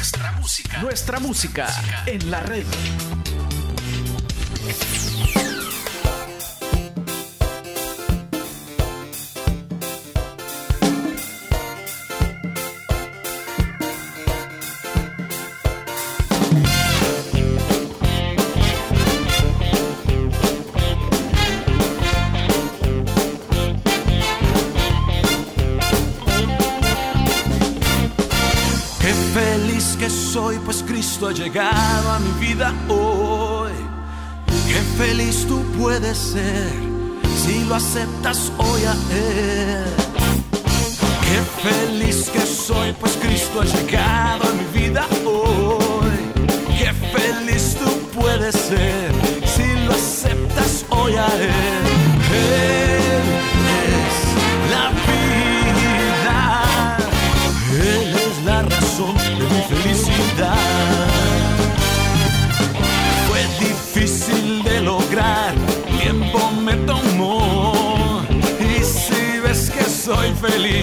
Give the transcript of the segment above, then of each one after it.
Nuestra música. En la red. Puedes ser si lo aceptas hoy a Él. Qué feliz que soy, pues Cristo ha llegado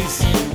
feliz,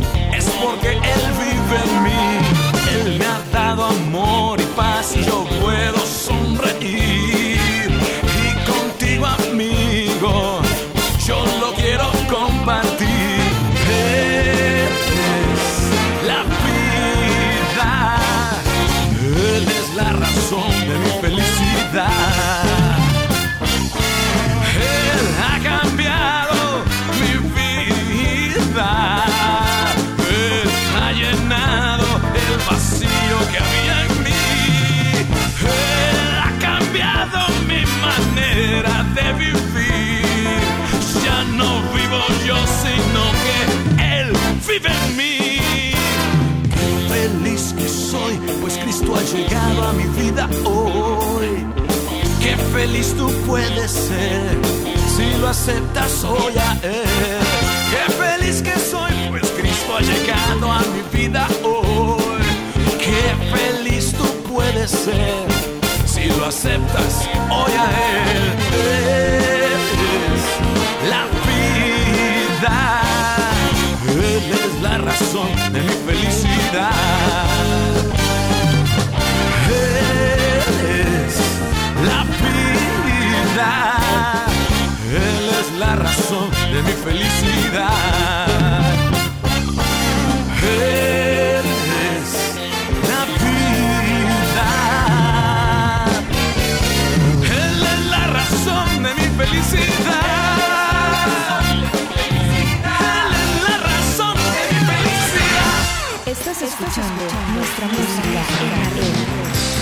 Llegado a mi vida hoy. Qué feliz tú puedes ser si lo aceptas hoy a Él. Qué feliz que soy, pues Cristo ha llegado a mi vida hoy. Qué feliz tú puedes ser si lo aceptas hoy a Él. Es la vida, Él es la razón de mi felicidad. Él es la vida, Él es la razón de mi felicidad. Él felicidad. Él es la razón de mi felicidad. Estás escuchando nuestra música en la red.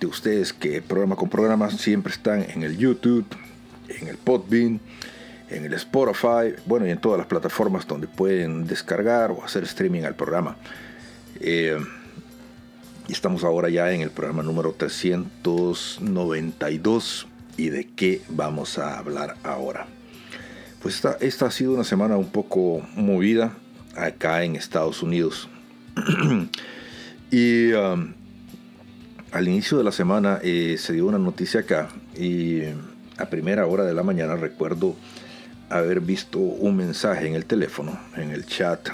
de ustedes que programa con programa siempre están en el YouTube, en el Podbean, en el Spotify, bueno, y en todas las plataformas donde pueden descargar o hacer streaming al programa. Eh, y estamos ahora ya en el programa número 392. ¿Y de qué vamos a hablar ahora? Pues esta, esta ha sido una semana un poco movida acá en Estados Unidos. y um, al inicio de la semana eh, se dio una noticia acá y a primera hora de la mañana recuerdo haber visto un mensaje en el teléfono, en el chat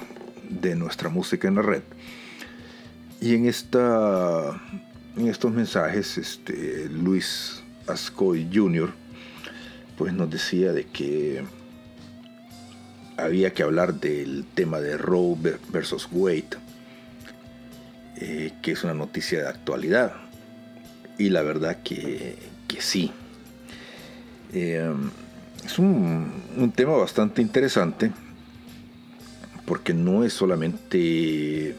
de nuestra música en la red. Y en, esta, en estos mensajes, este, Luis Ascoy Jr. pues nos decía de que había que hablar del tema de Roe versus Wade, eh, que es una noticia de actualidad. Y la verdad que, sí. Eh, es un, tema bastante interesante porque no es solamente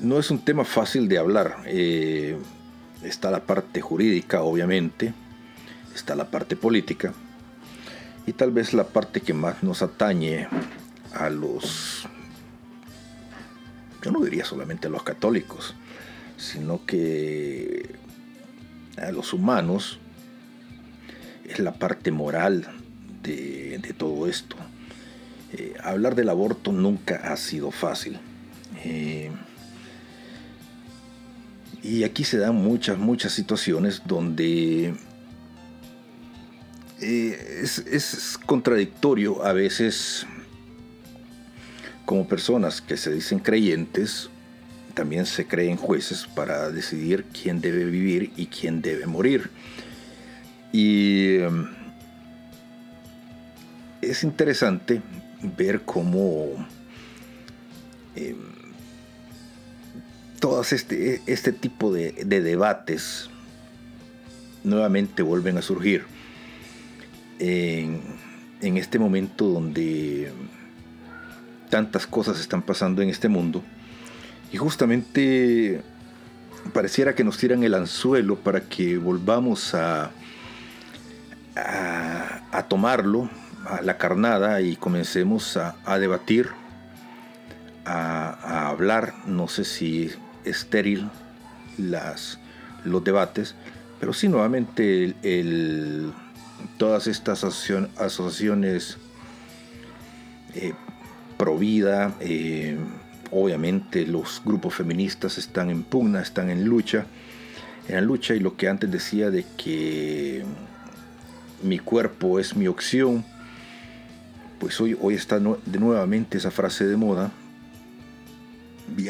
no es un tema fácil de hablar. Eh, está la parte jurídica, obviamente, está la parte política y tal vez la parte que más nos atañe a los, yo no diría solamente a los católicos, sino que a los humanos es la parte moral de, todo esto. Eh, hablar del aborto nunca ha sido fácil. Eh, y aquí se dan muchas, muchas situaciones donde eh, es, contradictorio a veces como personas que se dicen creyentes, también se creen jueces para decidir quién debe vivir y quién debe morir. Y em, es interesante ver cómo em, todas este, este tipo de, debates nuevamente vuelven a surgir en, en este momento donde tantas cosas están pasando en este mundo y justamente pareciera que nos tiran el anzuelo para que volvamos a, a, tomarlo, a la carnada y comencemos a, debatir, a, hablar, no sé si estéril las, los debates, pero sí nuevamente todas estas asociaciones eh, pro vida, eh, obviamente los grupos feministas están en pugna, están en lucha, en lucha y lo que antes decía de que mi cuerpo es mi opción, pues hoy, hoy está de nuevamente esa frase de moda.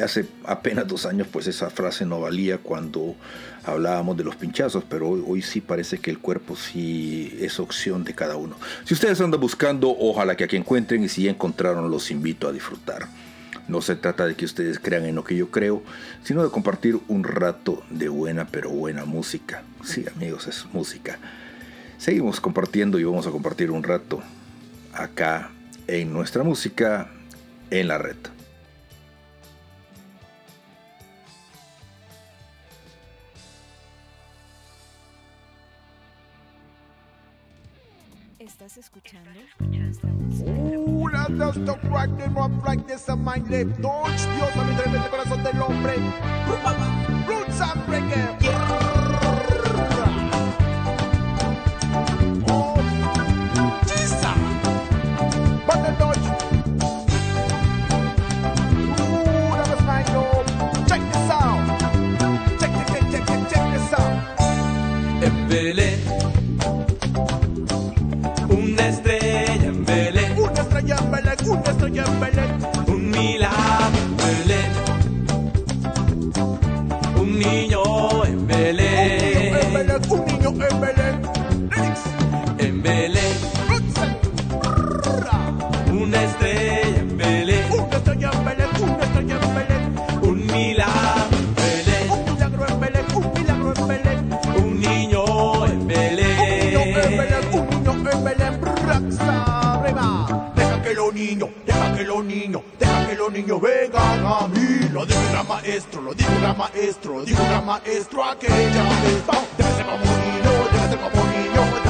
Hace apenas dos años pues esa frase no valía cuando hablábamos de los pinchazos, pero hoy, hoy sí parece que el cuerpo sí es opción de cada uno. Si ustedes andan buscando, ojalá que aquí encuentren y si ya encontraron los invito a disfrutar. No se trata de que ustedes crean en lo que yo creo, sino de compartir un rato de buena pero buena música. Sí, amigos, es música. Seguimos compartiendo y vamos a compartir un rato acá en nuestra música en la red. Estás escuchando. Uh, las dos rock the rock like this a mind lip. Touch Dios a mi tremendo corazón del hombre. Roots and reggae. lo vengan a mí. Lo dijo un gran maestro, lo dijo un gran maestro, dijo un gran maestro aquella vez. Debe ser como niño, debe ser como niño.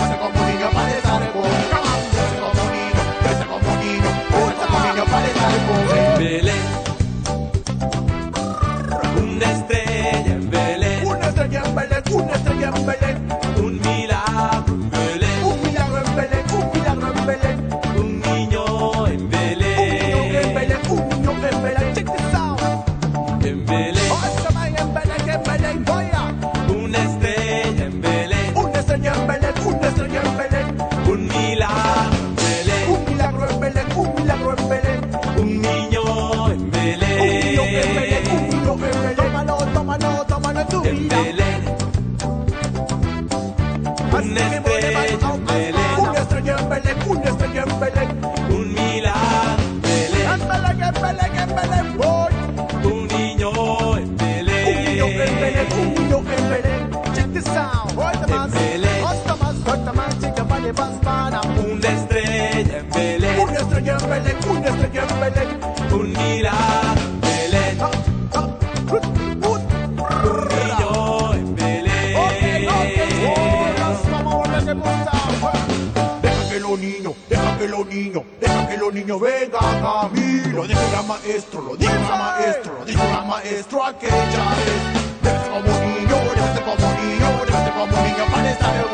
Lo dijo el maestro, lo dijo el maestro, lo dijo el maestro aquella vez. Debe ser como niño, debe ser como niño, debe ser como niño para estar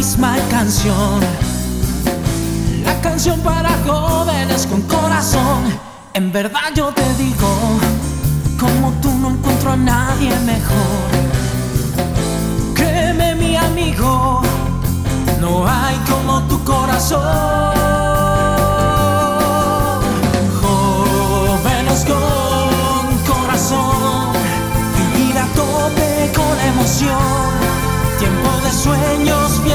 misma canción. La canción para jóvenes con corazón. En verdad yo te digo, como tú no encuentro a nadie mejor. Créeme mi amigo, no hay como tu corazón. Jóvenes con corazón, vivir a tope con emoción,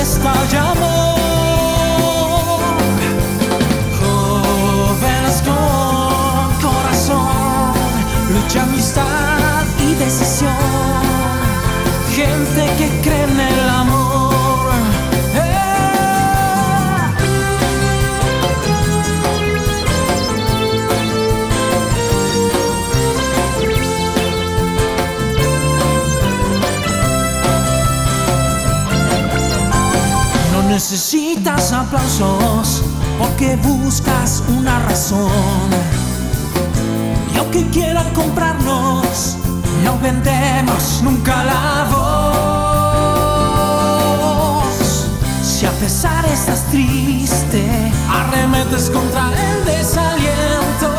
fiesta y amor. Jóvenes con corazón, lucha, amistad y decisión, gente que cree en el amor. Necesitas aplausos porque buscas una razón. Y aunque quieran comprarnos, no vendemos nunca la voz. Si a pesar estás triste, arremetes contra el desaliento.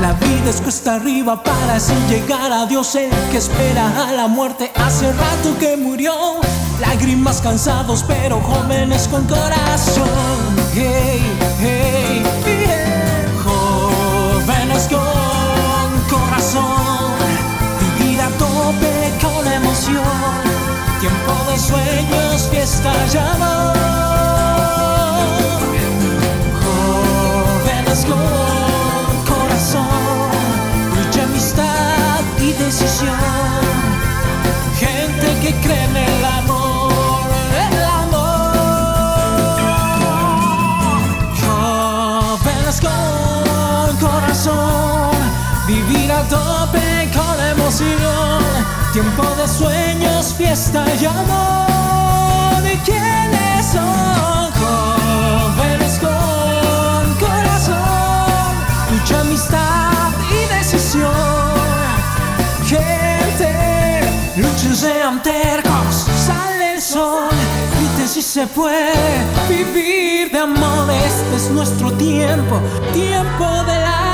La vida es cuesta arriba para así llegar a Dios, el que espera a la muerte hace rato que murió. Lágrimas cansados, pero jóvenes con corazón. Hey, hey, yeah. Jóvenes con corazón. Vivir a tope con emoción. Tiempo de sueños, fiesta y amor. Jóvenes con corazón. Lucha, amistad y decisión. Gente que cree en el amor, a tope con emoción. Tiempo de sueños, fiesta y amor. ¿Y quiénes son? Jóvenes con corazón, mucha amistad y decisión. Gente, luchen, sean tercos, sale el sol. Griten si se puede vivir de amor. Este es nuestro tiempo, tiempo del amor.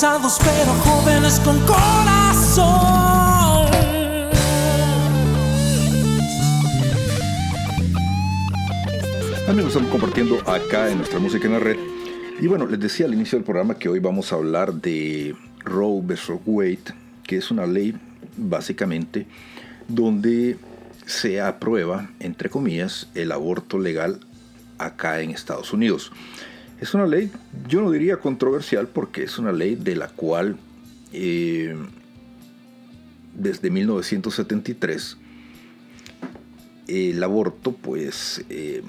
Pero jóvenes con corazón. Amigos, estamos compartiendo acá en nuestra música en la red. Y bueno, les decía al inicio del programa que hoy vamos a hablar de Roe vs. Wade, que es una ley básicamente donde se aprueba, entre comillas, el aborto legal acá en Estados Unidos. Es una ley, yo no diría controversial, porque es una ley de la cual eh, desde 1973 el aborto, pues, eh,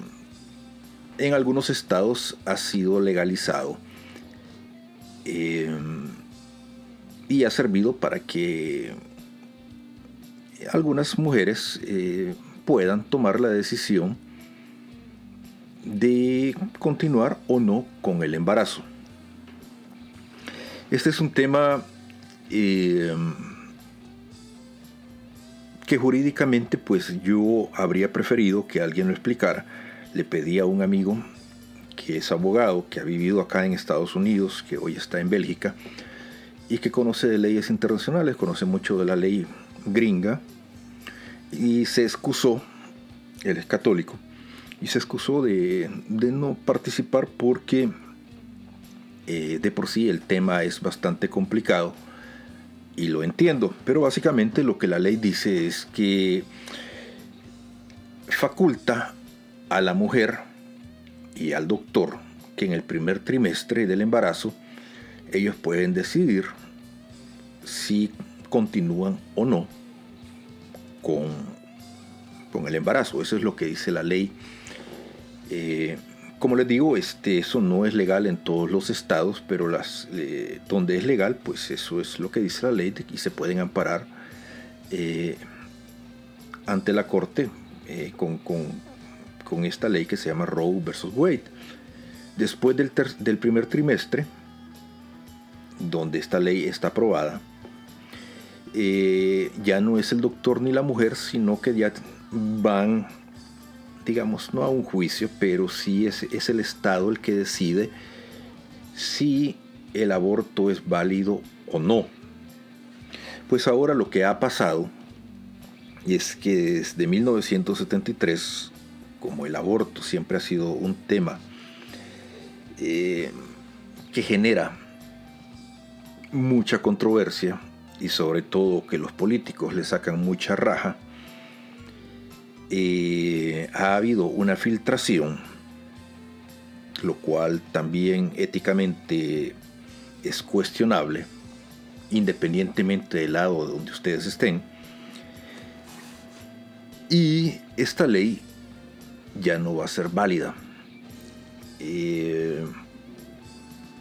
en algunos estados ha sido legalizado eh, y ha servido para que algunas mujeres puedan tomar la decisión de continuar o no con el embarazo. Este es un tema eh, que jurídicamente pues yo habría preferido que alguien lo explicara. Le pedí a un amigo que es abogado, que ha vivido acá en Estados Unidos, que hoy está en Bélgica, y que conoce leyes internacionales, conoce mucho de la ley gringa, y se excusó, él es católico, y se excusó de, no participar porque eh, de por sí el tema es bastante complicado y lo entiendo, pero básicamente lo que la ley dice es que faculta a la mujer y al doctor que en el primer trimestre del embarazo ellos pueden decidir si continúan o no con, con el embarazo. Eso es lo que dice la ley. Eh, como les digo, este, eso no es legal en todos los estados, pero las, eh, donde es legal, pues eso es lo que dice la ley y se pueden amparar eh, ante la corte con, con, esta ley que se llama Roe versus Wade. Después del, primer trimestre, donde esta ley está aprobada, ya no es el doctor ni la mujer, sino que ya van, digamos, no a un juicio, pero sí es, es el Estado el que decide si el aborto es válido o no. Pues ahora lo que ha pasado es que desde 1973, como el aborto siempre ha sido un tema eh, que genera mucha controversia, y sobre todo que los políticos le sacan mucha raja, ha habido una filtración, lo cual también éticamente es cuestionable, independientemente del lado donde ustedes estén. Y esta ley ya no va a ser válida. Eh,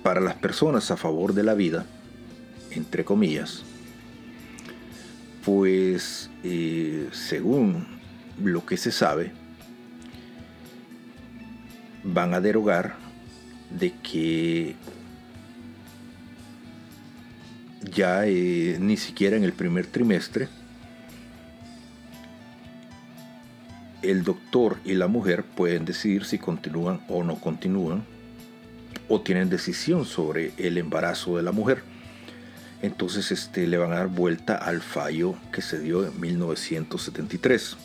para las personas a favor de la vida, entre comillas, pues eh, según lo que se sabe, van a derogar de que ya eh, ni siquiera en el primer trimestre el doctor y la mujer pueden decidir si continúan o no continúan o tienen decisión sobre el embarazo de la mujer entonces este, le van a dar vuelta al fallo que se dio en 1973.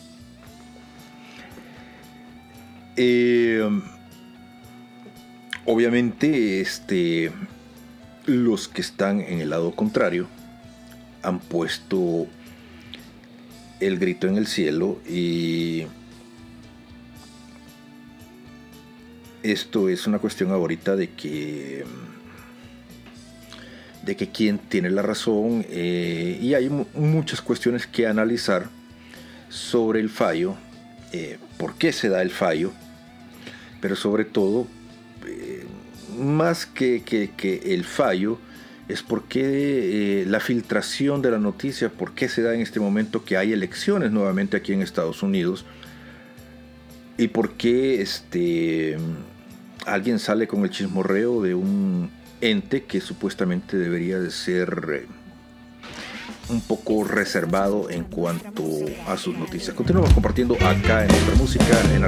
Eh, obviamente, este, los que están en el lado contrario han puesto el grito en el cielo y esto es una cuestión ahorita de que de que quién tiene la razón eh, y hay muchas cuestiones que analizar sobre el fallo, eh, por qué se da el fallo, pero sobre todo, eh, más que, el fallo, es por qué la filtración de la noticia, por qué se da en este momento que hay elecciones nuevamente aquí en Estados Unidos y por qué este, alguien sale con el chismorreo de un ente que supuestamente debería de ser eh, un poco reservado en cuanto a sus noticias. Continuamos compartiendo acá en nuestra música en la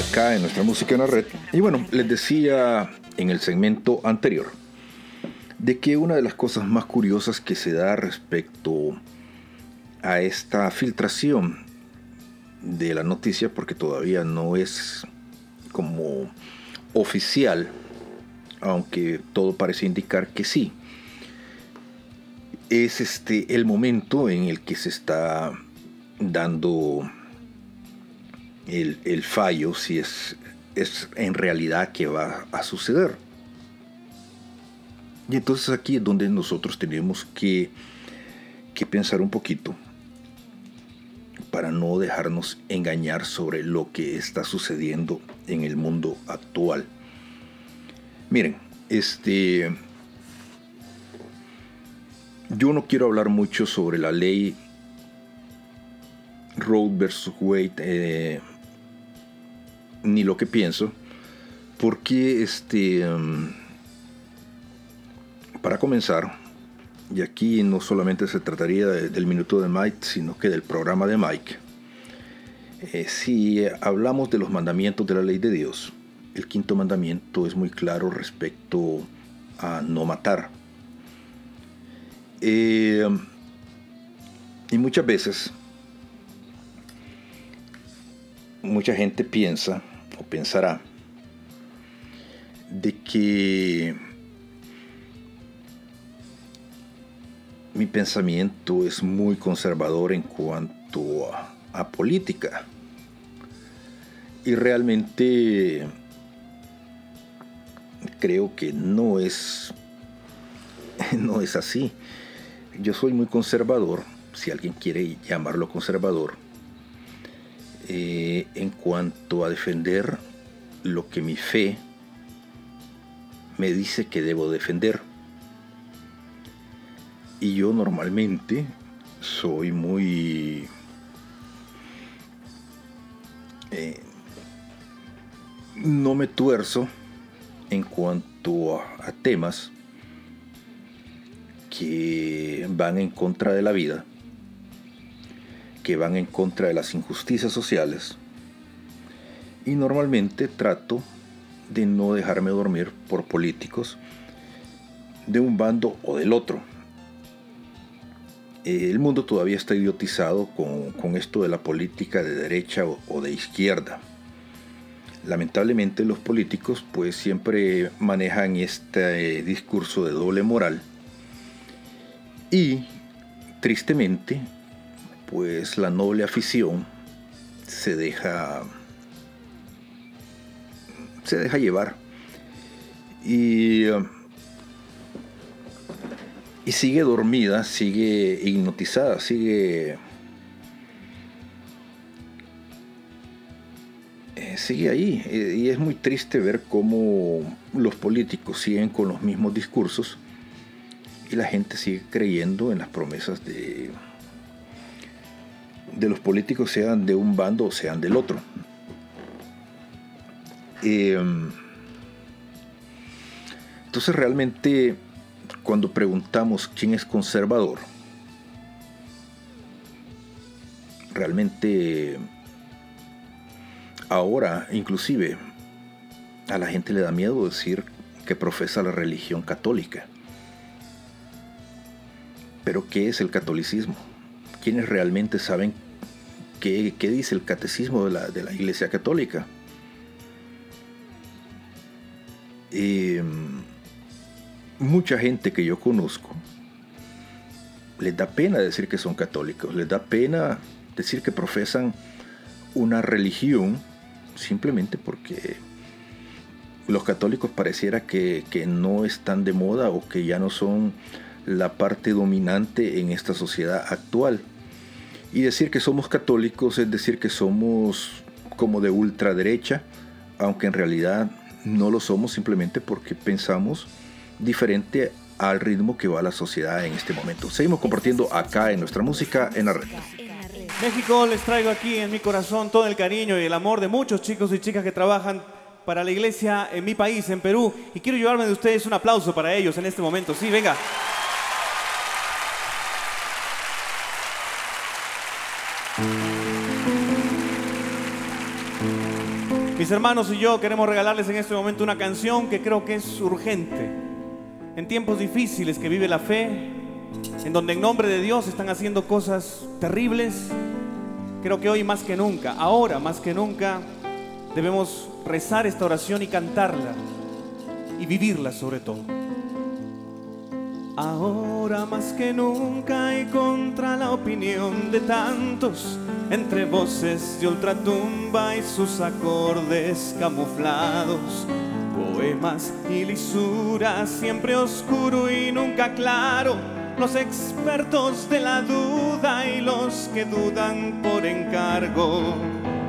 Acá en nuestra música en la red. Y bueno, les decía en el segmento anterior de que una de las cosas más curiosas que se da respecto a esta filtración de la noticia, porque todavía no es como oficial, aunque todo parece indicar que sí, es este el momento en el que se está dando el, fallo si es, es en realidad que va a suceder. Y entonces aquí es donde nosotros tenemos que, que pensar un poquito para no dejarnos engañar sobre lo que está sucediendo en el mundo actual. Miren, este yo no quiero hablar mucho sobre la ley Roe versus Wade, eh, ni lo que pienso, porque este, um, para comenzar, y aquí no solamente se trataría de- del minuto de Mike, sino que del programa de Mike, Eh, si hablamos de los mandamientos de la ley de Dios, el quinto mandamiento es muy claro respecto a no matar. Eh, y muchas veces, mucha gente piensa pensará de que mi pensamiento es muy conservador en cuanto a, a política. Y realmente creo que no es no es así. Yo soy muy conservador, si alguien quiere llamarlo conservador, eh, en cuanto a defender lo que mi fe me dice que debo defender. Y yo normalmente soy muy... eh, no me tuerzo en cuanto a, a temas que van en contra de la vida, que van en contra de las injusticias sociales. Y normalmente trato de no dejarme dormir por políticos de un bando o del otro. El mundo todavía está idiotizado con, con esto de la política de derecha o, o de izquierda. Lamentablemente los políticos pues siempre manejan este discurso de doble moral y tristemente pues la noble afición se deja se deja llevar. Y, y sigue dormida, sigue hipnotizada, sigue eh, sigue ahí. Y es muy triste ver cómo los políticos siguen con los mismos discursos y la gente sigue creyendo en las promesas de de los políticos sean de un bando o sean del otro. Eh, entonces realmente cuando preguntamos quién es conservador, realmente ahora inclusive a la gente le da miedo decir que profesa la religión católica. Pero ¿qué es el catolicismo? ¿Quiénes realmente saben qué, dice el catecismo de la, Iglesia Católica? Eh, mucha gente que yo conozco les da pena decir que son católicos, les da pena decir que profesan una religión simplemente porque los católicos pareciera que, no están de moda o que ya no son la parte dominante en esta sociedad actual. Y decir que somos católicos es decir que somos como de ultraderecha, aunque en realidad no lo somos simplemente porque pensamos diferente al ritmo que va la sociedad en este momento. Seguimos compartiendo acá en nuestra música en la red. México, les traigo aquí en mi corazón todo el cariño y el amor de muchos chicos y chicas que trabajan para la iglesia en mi país, en Perú. Y quiero llevarme de ustedes un aplauso para ellos en este momento. Sí, venga. Hermanos y yo queremos regalarles en este momento una canción que creo que es urgente. En tiempos difíciles que vive la fe, en donde en nombre de Dios están haciendo cosas terribles, creo que hoy más que nunca, ahora más que nunca, debemos rezar esta oración y cantarla y vivirla sobre todo. Ahora más que nunca y contra la opinión de tantos, entre voces de ultratumba y sus acordes camuflados, poemas y lisuras, siempre oscuro y nunca claro, los expertos de la duda y los que dudan por encargo.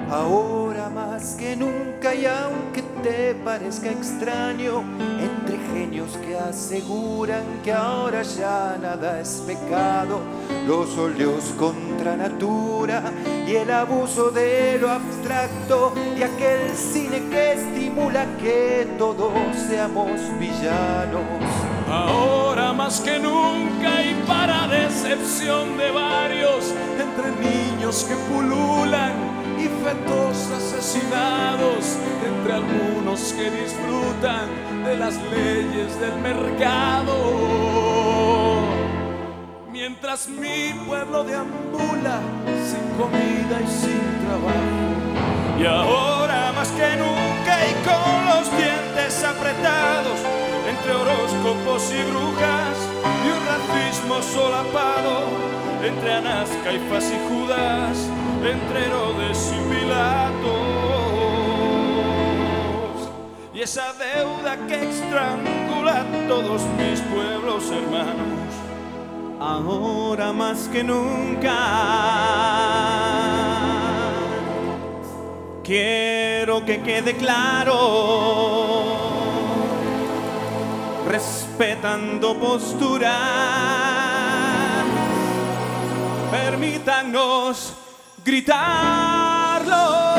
Ahora más que nunca y aunque te parezca extraño, que aseguran que ahora ya nada es pecado, los óleos contra natura y el abuso de lo abstracto y aquel cine que estimula que todos seamos villanos. Ahora más que nunca y para decepción de varios, entre niños que pululan y fetos asesinados entre algunos que disfrutan de las leyes del mercado. Mientras mi pueblo deambula sin comida y sin trabajo. Y ahora más que nunca y con los dientes apretados entre horóscopos y brujas y un racismo solapado entre Anás, Caifás y Judas, entre Herodes y. Y esa deuda que estrangula a todos mis pueblos hermanos, ahora más que nunca. Quiero que quede claro, respetando posturas, permítanos gritarlo.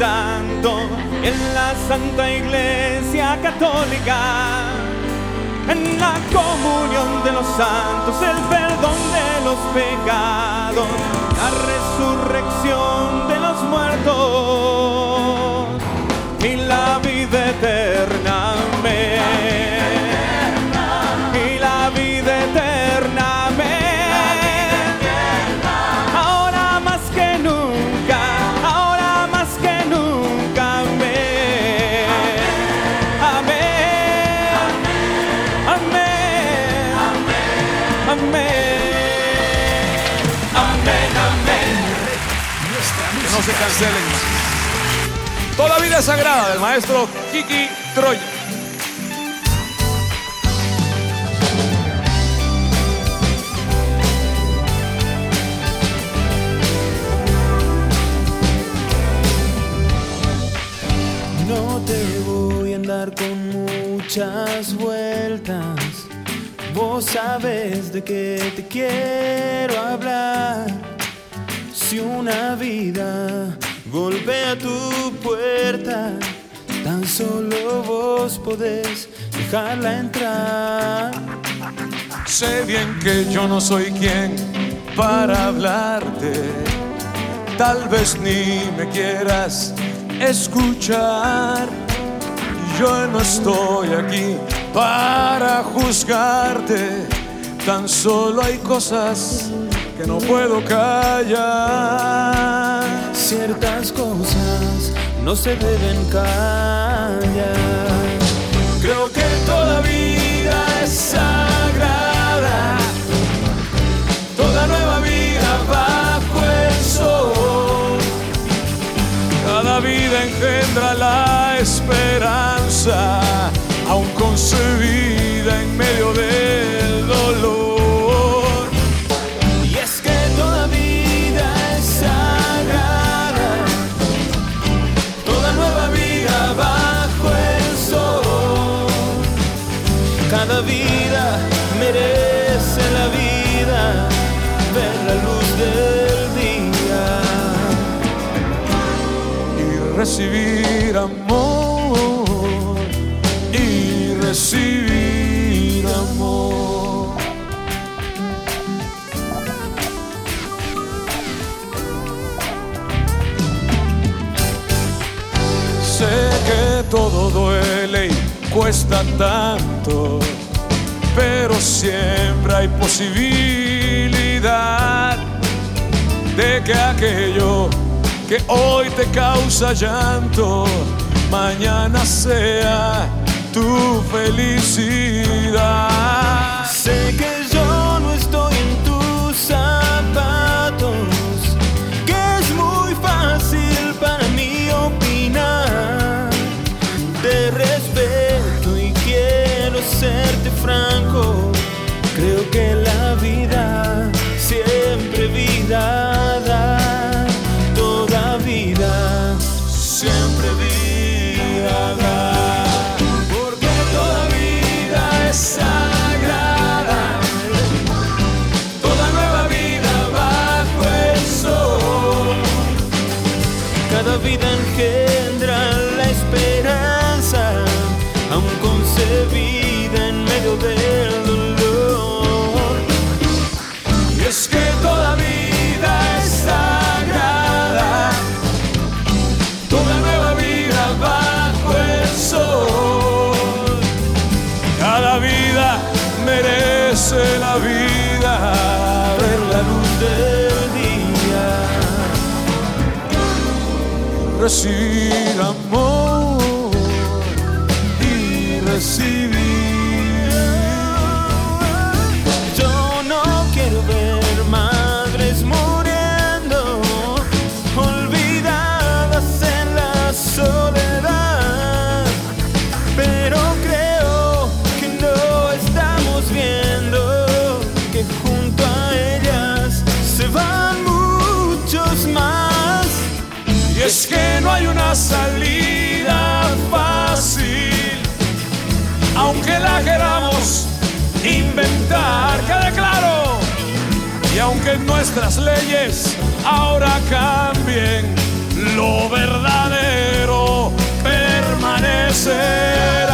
Santo, en la Santa Iglesia Católica, en la comunión de los santos, el perdón de los pecados, la resurrección de los muertos y la vida eterna. Amén. Cancelen más. Toda vida sagrada del maestro Kiki Troya. No te voy a andar con muchas vueltas. Vos sabes de qué te quiero hablar. Si una vida golpea tu puerta, tan solo vos podés dejarla entrar. Sé bien que yo no soy quien para hablarte. Tal vez ni me quieras escuchar. Yo no estoy aquí para juzgarte. Tan solo hay cosas que no puedo callar. Ciertas cosas no se deben callar. Creo que toda vida es sagrada, toda nueva vida bajo el sol. Cada vida engendra la esperanza, aún concebida en medio de recibir amor y recibir amor. Sé que todo duele y cuesta tanto, pero siempre hay posibilidad de que aquello que hoy te causa llanto, mañana sea tu felicidad. Sé que yo no estoy en tus zapatos, que es muy fácil para mí opinar. Te respeto y quiero serte franco. recíbame. que nuestras leyes ahora cambien, lo verdadero permanece.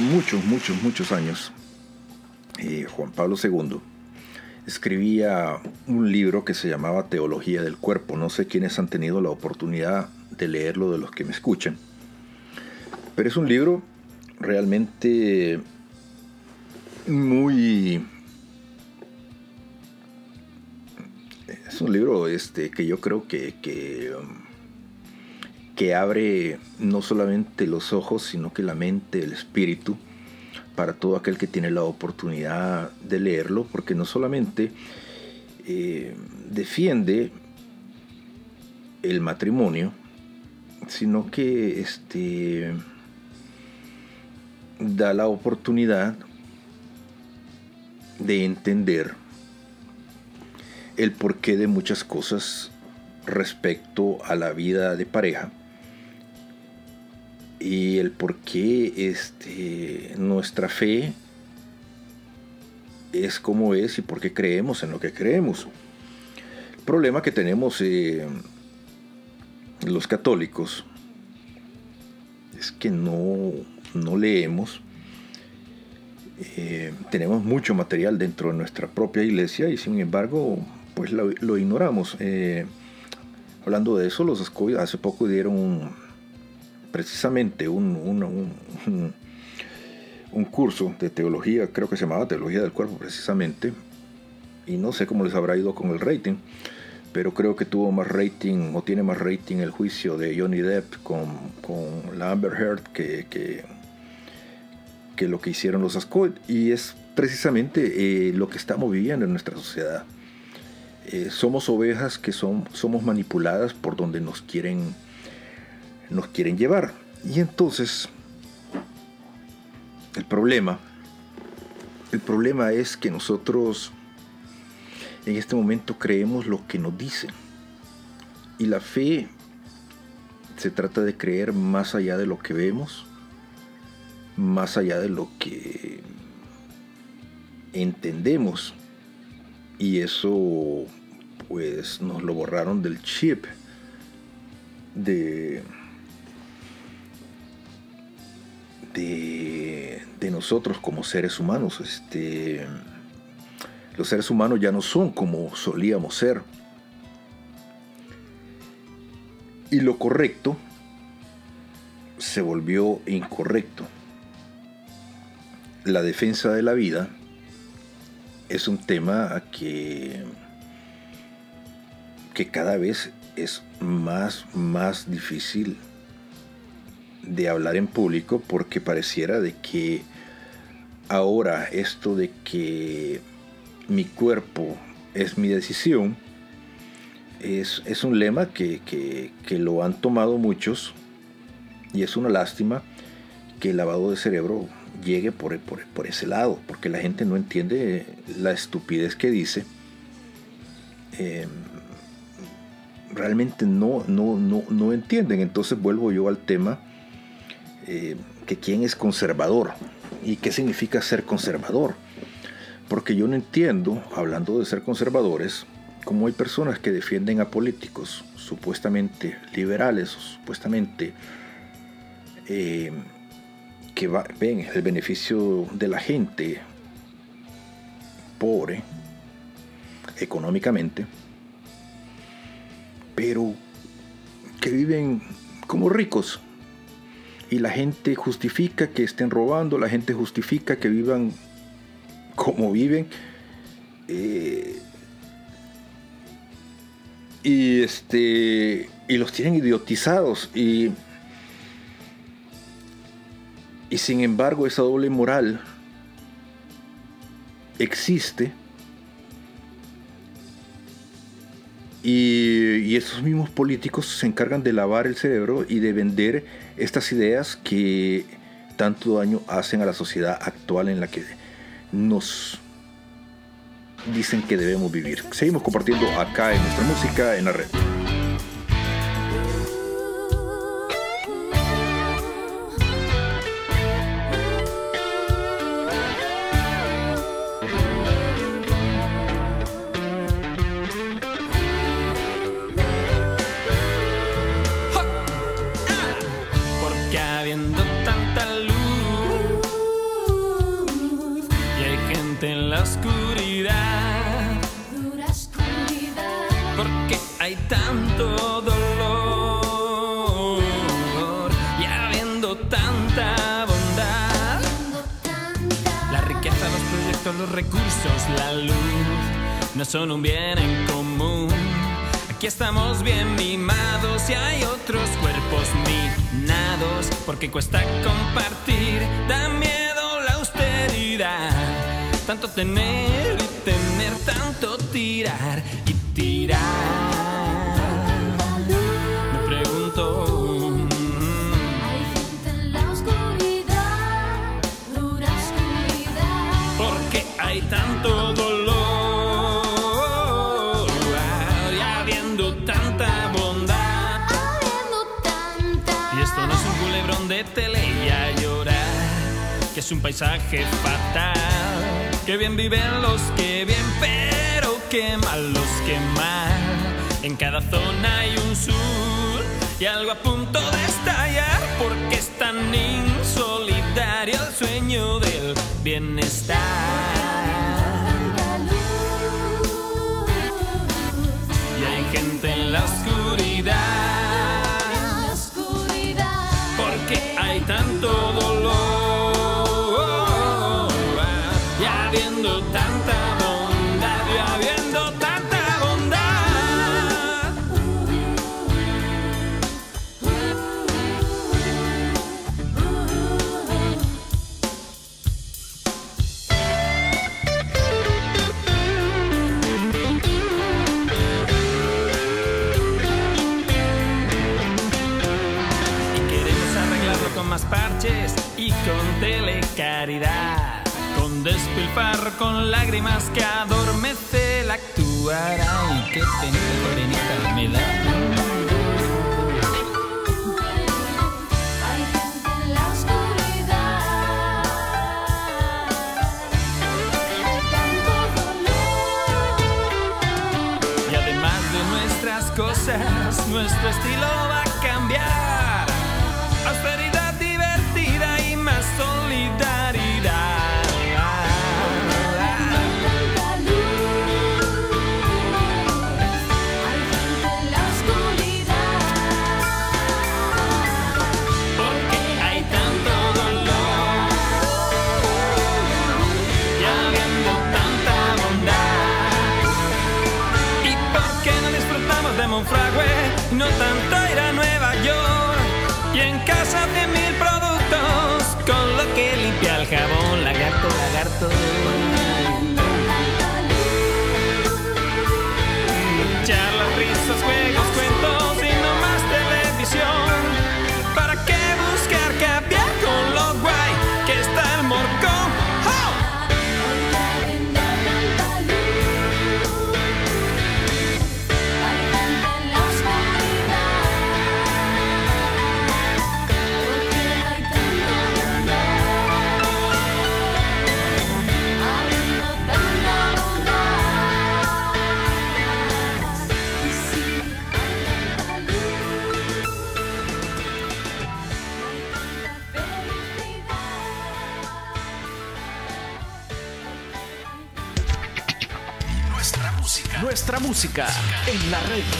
Muchos, muchos, muchos años, eh, Juan Pablo II escribía un libro que se llamaba Teología del Cuerpo. No sé quiénes han tenido la oportunidad de leerlo de los que me escuchen. Pero es un libro realmente muy... Es un libro este, que yo creo que, que, um, que abre no solamente los ojos, sino que la mente, el espíritu, para todo aquel que tiene la oportunidad de leerlo, porque no solamente eh, defiende el matrimonio, sino que este, da la oportunidad de entender el porqué de muchas cosas respecto a la vida de pareja y el por qué este, nuestra fe es como es y por qué creemos en lo que creemos. El problema que tenemos eh, los católicos es que no, no leemos. Eh, tenemos mucho material dentro de nuestra propia iglesia y sin embargo pues lo, ignoramos. Eh, hablando de eso, los hace poco dieron precisamente un, un, un, un, curso de teología, creo que se llamaba Teología del Cuerpo precisamente, y no sé cómo les habrá ido con el rating, pero creo que tuvo más rating o tiene más rating el juicio de Johnny Depp con, con la Amber Heard que, que, que, lo que hicieron los Ascot, y es precisamente eh, lo que estamos viviendo en nuestra sociedad. Eh, somos ovejas que son, somos manipuladas por donde nos quieren nos quieren llevar. Y entonces, el problema, el problema es que nosotros en este momento creemos lo que nos dicen. Y la fe se trata de creer más allá de lo que vemos, más allá de lo que entendemos. Y eso pues nos lo borraron del chip de de, nosotros como seres humanos. Este, los seres humanos ya no son como solíamos ser. Y lo correcto se volvió incorrecto. La defensa de la vida es un tema que, que cada vez es más, más difícil de hablar en público porque pareciera de que ahora esto de que mi cuerpo es mi decisión es, es un lema que, que, que, lo han tomado muchos y es una lástima que el lavado de cerebro llegue por, por, por ese lado porque la gente no entiende la estupidez que dice. Eh, realmente no, no, no, no entienden. Entonces vuelvo yo al tema eh, que quién es conservador y qué significa ser conservador. Porque yo no entiendo, hablando de ser conservadores, cómo hay personas que defienden a políticos supuestamente liberales o supuestamente eh, que ven el beneficio de la gente pobre económicamente, pero que viven como ricos y la gente justifica que estén robando, la gente justifica que vivan como viven. Eh, y este y los tienen idiotizados y y sin embargo esa doble moral existe Y, y, esos mismos políticos se encargan de lavar el cerebro y de vender estas ideas que tanto daño hacen a la sociedad actual en la que nos dicen que debemos vivir. Seguimos compartiendo acá en nuestra música en la red. che questa cosa I love you. siamo un frague in 80 en la red.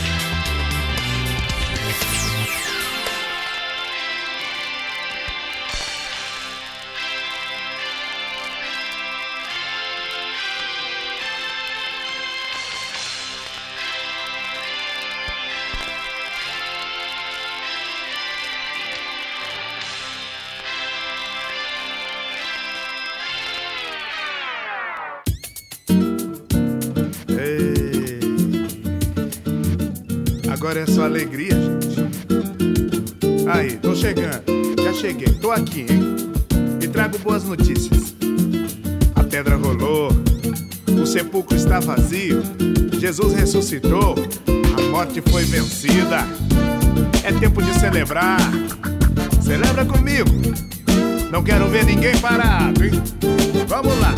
estou aqui e trago boas notícias. A pedra rolou, o sepulcro está vazio, Jesus ressuscitou, a morte foi vencida. É tempo de celebrar. Celebra comigo. Não quero ver ninguém parado, hein? Vamos lá.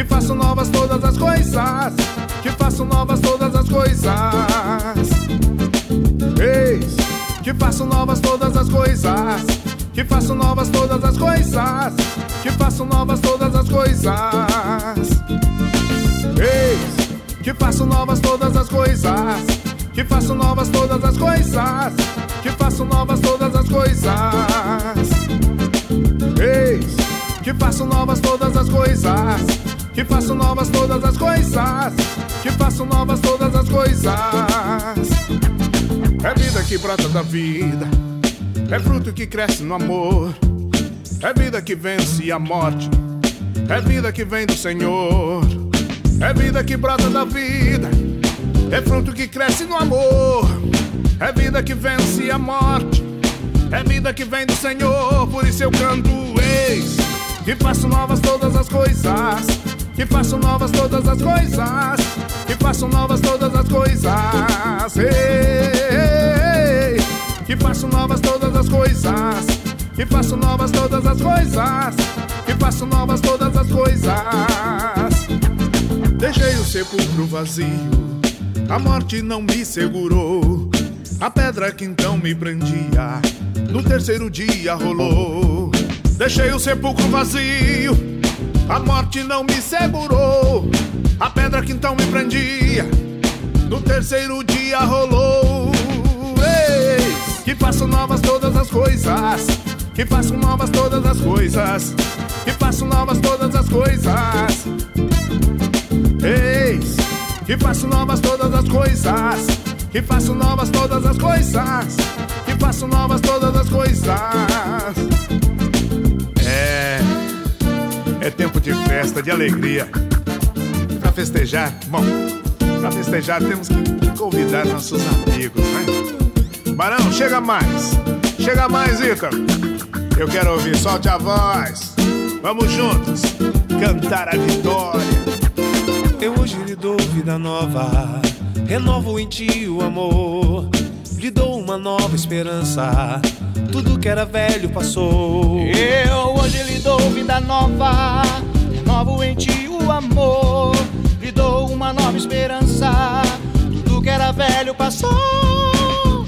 Que faço novas todas as coisas, que faço novas todas as coisas. Eis, que faço novas todas as coisas, que faço novas todas as coisas, que faço novas todas as coisas. Eis, que faço novas todas as coisas, que faço novas todas as coisas, que faço novas todas as coisas. Eis, que faço novas todas as coisas, que faço novas todas as coisas, que faço novas todas as coisas. É vida que brota da vida, é fruto que cresce no amor, é vida que vence a morte, é vida que vem do Senhor, é vida que brota da vida, é fruto que cresce no amor, é vida que vence a morte, é vida que vem do Senhor, por isso eu canto eis, que faço novas todas as coisas, que faço novas todas as coisas, que faço novas todas as coisas, ei, que faço novas todas as coisas, que faço novas todas as coisas, que faço novas todas as coisas. Deixei o sepulcro vazio, a morte não me segurou. A pedra que então me prendia, no terceiro dia rolou. Deixei o sepulcro vazio, a morte não me segurou. A pedra que então me prendia, no terceiro dia rolou. Eis, que faço novas todas as coisas, que faço novas todas as coisas, que faço novas todas as coisas. Eis, que faço novas todas as coisas, que faço novas todas as coisas, que faço novas todas as coisas. É, tempo de festa, de alegria. Pra festejar, bom, pra festejar temos que convidar nossos amigos, né? Barão, chega mais, chega mais, Ícaro. Eu quero ouvir, solte a voz. Vamos juntos cantar a vitória. Eu hoje lhe dou vida nova, renovo em ti o amor, lhe dou uma nova esperança. Tudo que era velho passou. Eu hoje lhe dou vida nova, renovo em ti o amor, lhe dou uma nova esperança. Tudo que era velho passou.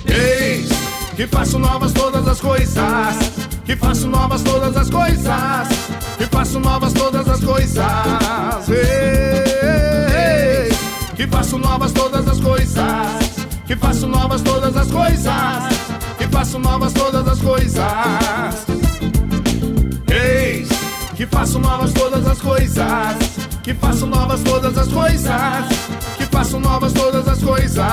Eis que faço novas todas as coisas, que faço novas todas as coisas, que faço novas todas as coisas. Eis que faço novas todas as coisas, que faço novas todas as coisas, que faço novas todas as coisas. Eis que faço novas todas as coisas, que faço novas todas as coisas, que faço novas todas as coisas.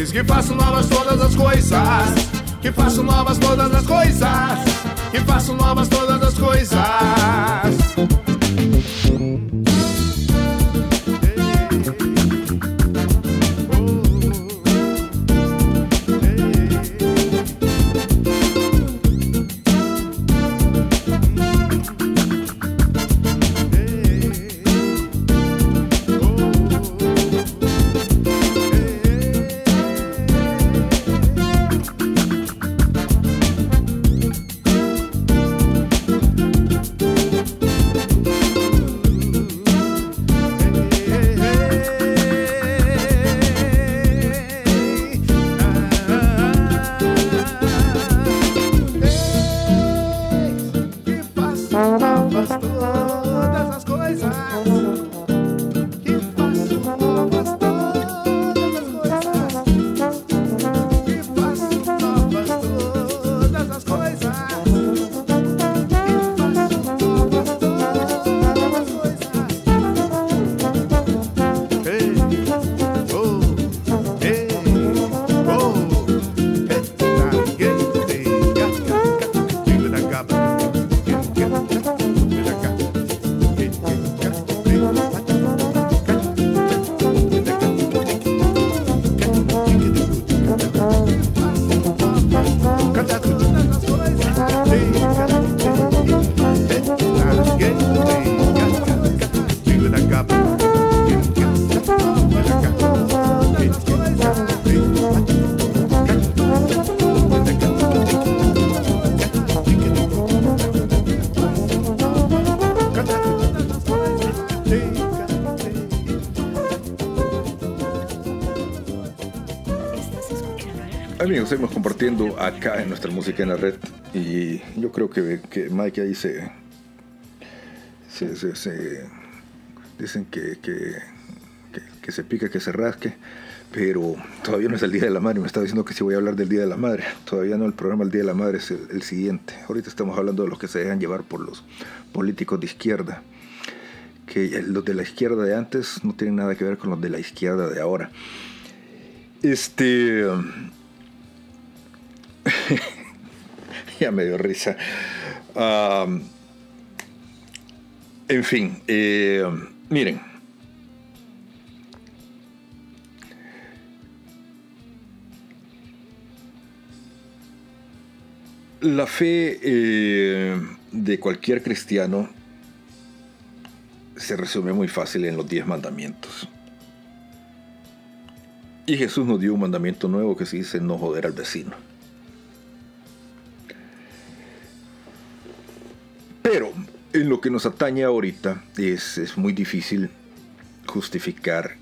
Eis que faço novas todas as coisas, que faço novas todas as coisas, que faço novas todas as coisas. Compartiendo acá en nuestra música en la red. Y yo creo que, que Mike ahí se, dicen que, que, se pica, que se rasque, pero todavía no es el Día de la Madre, me estaba diciendo que si voy a hablar del Día de la Madre, todavía no, el programa El Día de la Madre es el, el siguiente, ahorita estamos hablando de los que se dejan llevar por los políticos de izquierda, que los de la izquierda de antes no tienen nada que ver con los de la izquierda de ahora. Este... ya me dio risa. En fin, eh, miren. La fe eh, de cualquier cristiano se resume muy fácil en los diez mandamientos. Y Jesús nos dio un mandamiento nuevo que se dice no joder al vecino. Pero en lo que nos atañe ahorita es, es muy difícil justificar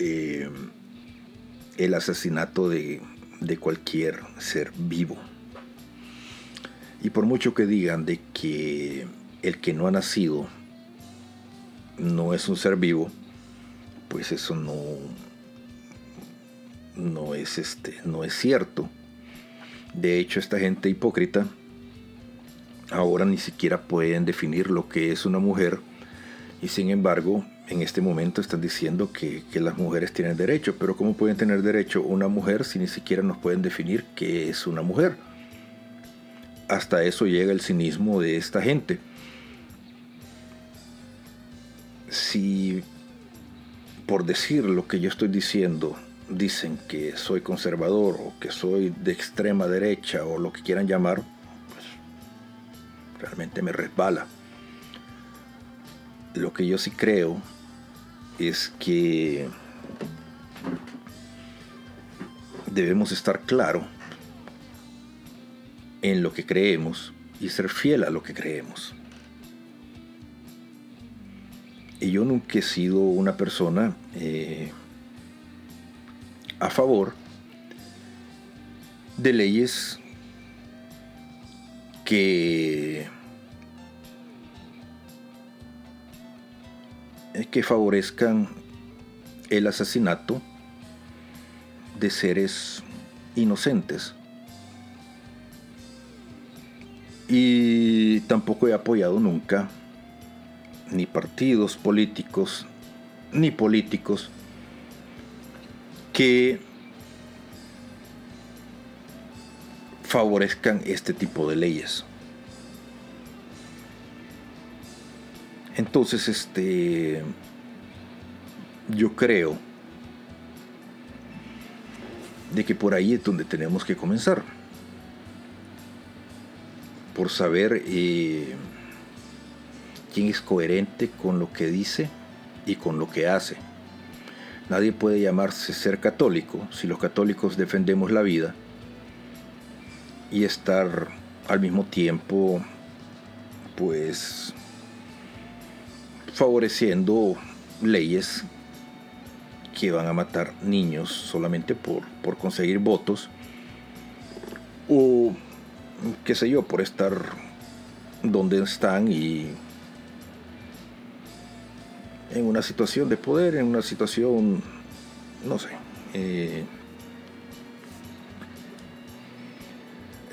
eh, el asesinato de, de cualquier ser vivo. Y por mucho que digan de que el que no ha nacido no es un ser vivo, pues eso no, no es este, no es cierto. De hecho, esta gente hipócrita ahora ni siquiera pueden definir lo que es una mujer y sin embargo en este momento están diciendo que, las mujeres tienen derecho, pero ¿cómo pueden tener derecho una mujer si ni siquiera nos pueden definir qué es una mujer? Hasta eso llega el cinismo de esta gente. Si por decir lo que yo estoy diciendo dicen que soy conservador o que soy de extrema derecha o lo que quieran llamar, realmente me resbala. Lo que yo sí creo es que debemos estar claro en lo que creemos y ser fiel a lo que creemos. Y yo nunca he sido una persona eh, a favor de leyes que, que favorezcan el asesinato de seres inocentes. Y tampoco he apoyado nunca ni partidos políticos ni políticos que favorezcan este tipo de leyes. Entonces, este, yo creo de que por ahí es donde tenemos que comenzar. Por saber eh, quién es coherente con lo que dice y con lo que hace. Nadie puede llamarse ser católico si los católicos defendemos la vida y estar al mismo tiempo pues favoreciendo leyes que van a matar niños solamente por, por conseguir votos o qué sé yo, por estar donde están y en una situación de poder, en una situación, no sé, eh,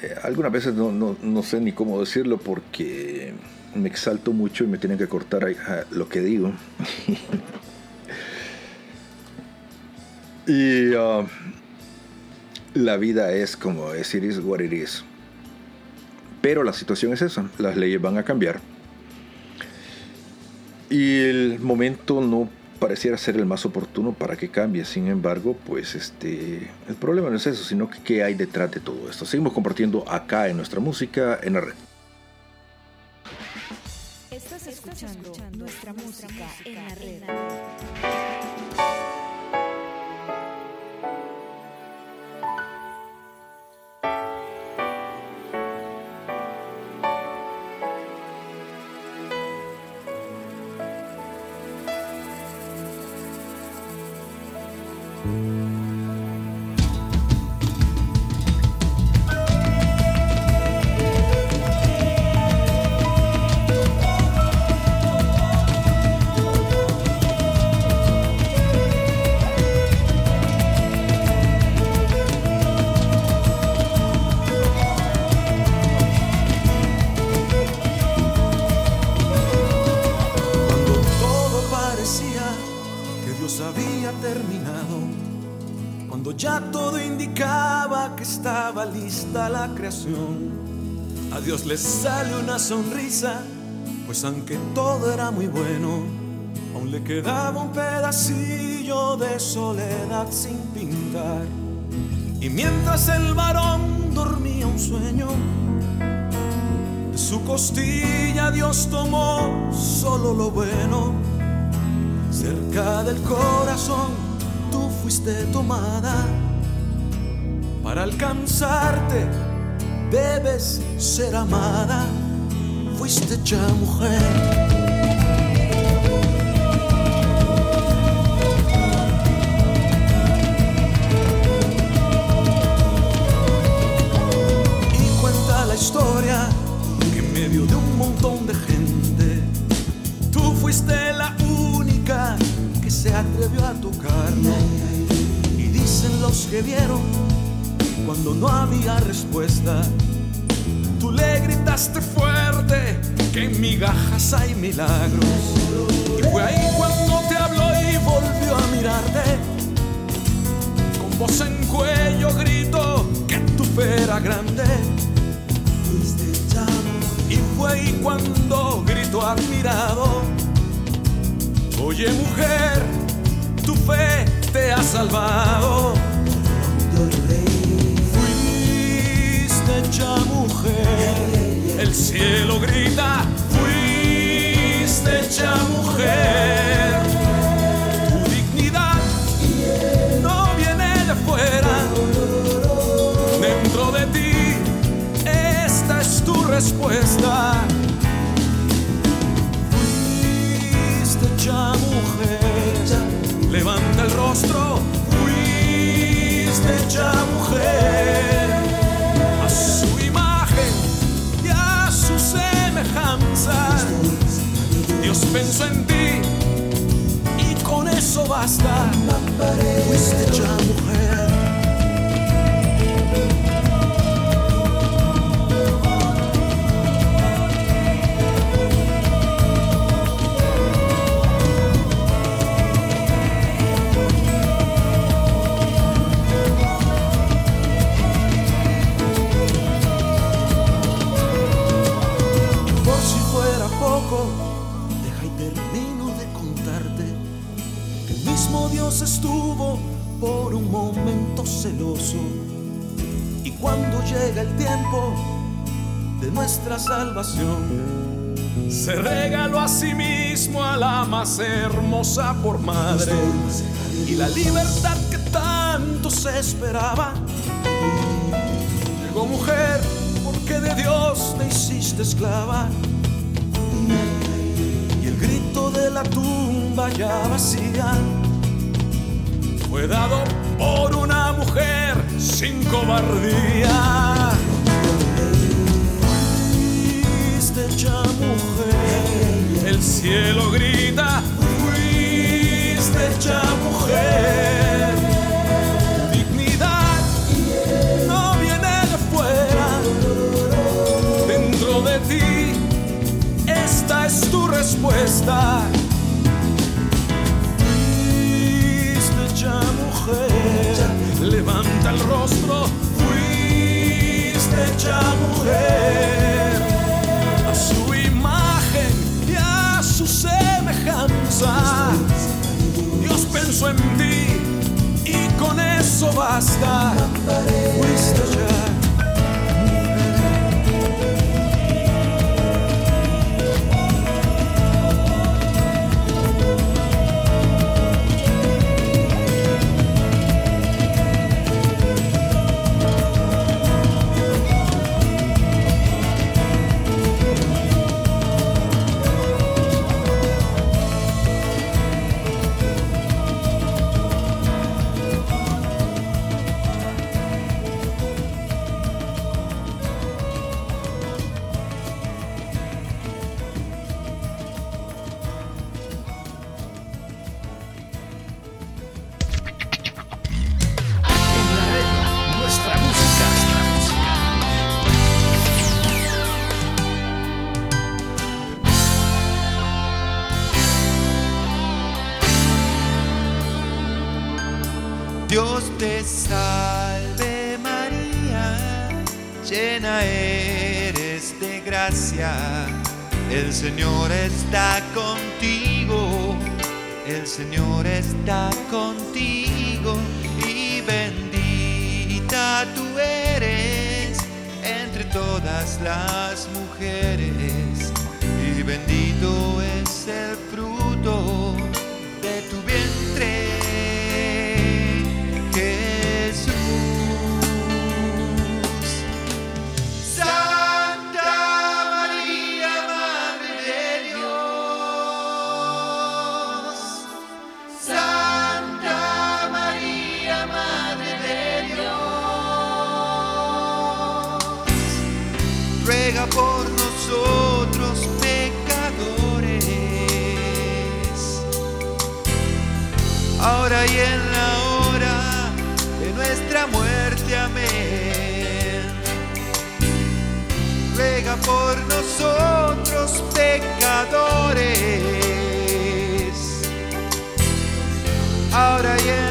eh, algunas veces no, no- no sé ni cómo decirlo porque me exalto mucho y me tienen que cortar ah, lo que digo. y ah, la vida es como es, it is what it is. Pero la situación es esa, las leyes van a cambiar. Y el momento no pareciera ser el más oportuno para que cambie. Sin embargo, pues este, el problema no es eso, sino que qué hay detrás de todo esto. Seguimos compartiendo acá en nuestra música en la red. Estás escuchando nuestra música en la red. Dios le sale una sonrisa, pues aunque todo era muy bueno, aún le quedaba un pedacillo de soledad sin pintar. Y mientras el varón dormía un sueño, de su costilla Dios tomó solo lo bueno. Cerca del corazón tú fuiste tomada. Para alcanzarte debes ser amada. Fuiste ya mujer. Y cuenta la historia que en medio de un montón de gente, tú fuiste la única que se atrevió a tocarlo. Y dicen los que vieron cuando no había respuesta, tú le gritaste fuerte que en migajas hay milagros. Y fue ahí cuando te habló y volvió a mirarte. Con voz en cuello gritó que tu fe era grande. Y fue ahí cuando gritó admirado. Oye mujer, tu fe te ha salvado. Ya mujer, el cielo grita. Fuiste ya mujer. Tu dignidad no viene de fuera, dentro de ti. Esta es tu respuesta. Fuiste ya mujer, levanta el rostro. Fuiste ya mujer, Pensó en ti y con eso basta. Y cuando llega el tiempo de nuestra salvación, se regaló a sí mismo a la más hermosa por madre. Y la libertad que tanto se esperaba, llegó mujer porque de Dios te hiciste esclava. Y el grito de la tumba ya vacía fue dado por una sin cobardía. Fuiste mujer, el cielo grita. Fuiste ya mujer. Dignidad no viene de fuera, dentro de ti. Esta es tu respuesta. Levanta el rostro. Fuiste ya mujer, a su imagen y a su semejanza. Dios pensó en ti y con eso basta. El Señor está contigo, el Señor está contigo y bendita tú eres entre todas las mujeres y bendito es el fruto nosotros pecadores, ahora y en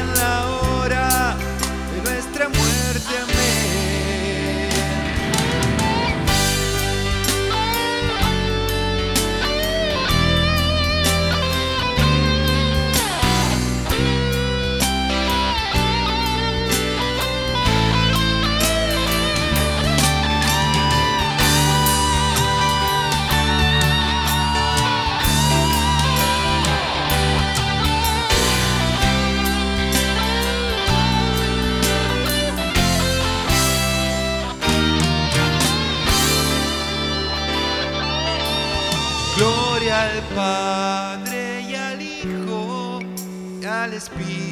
y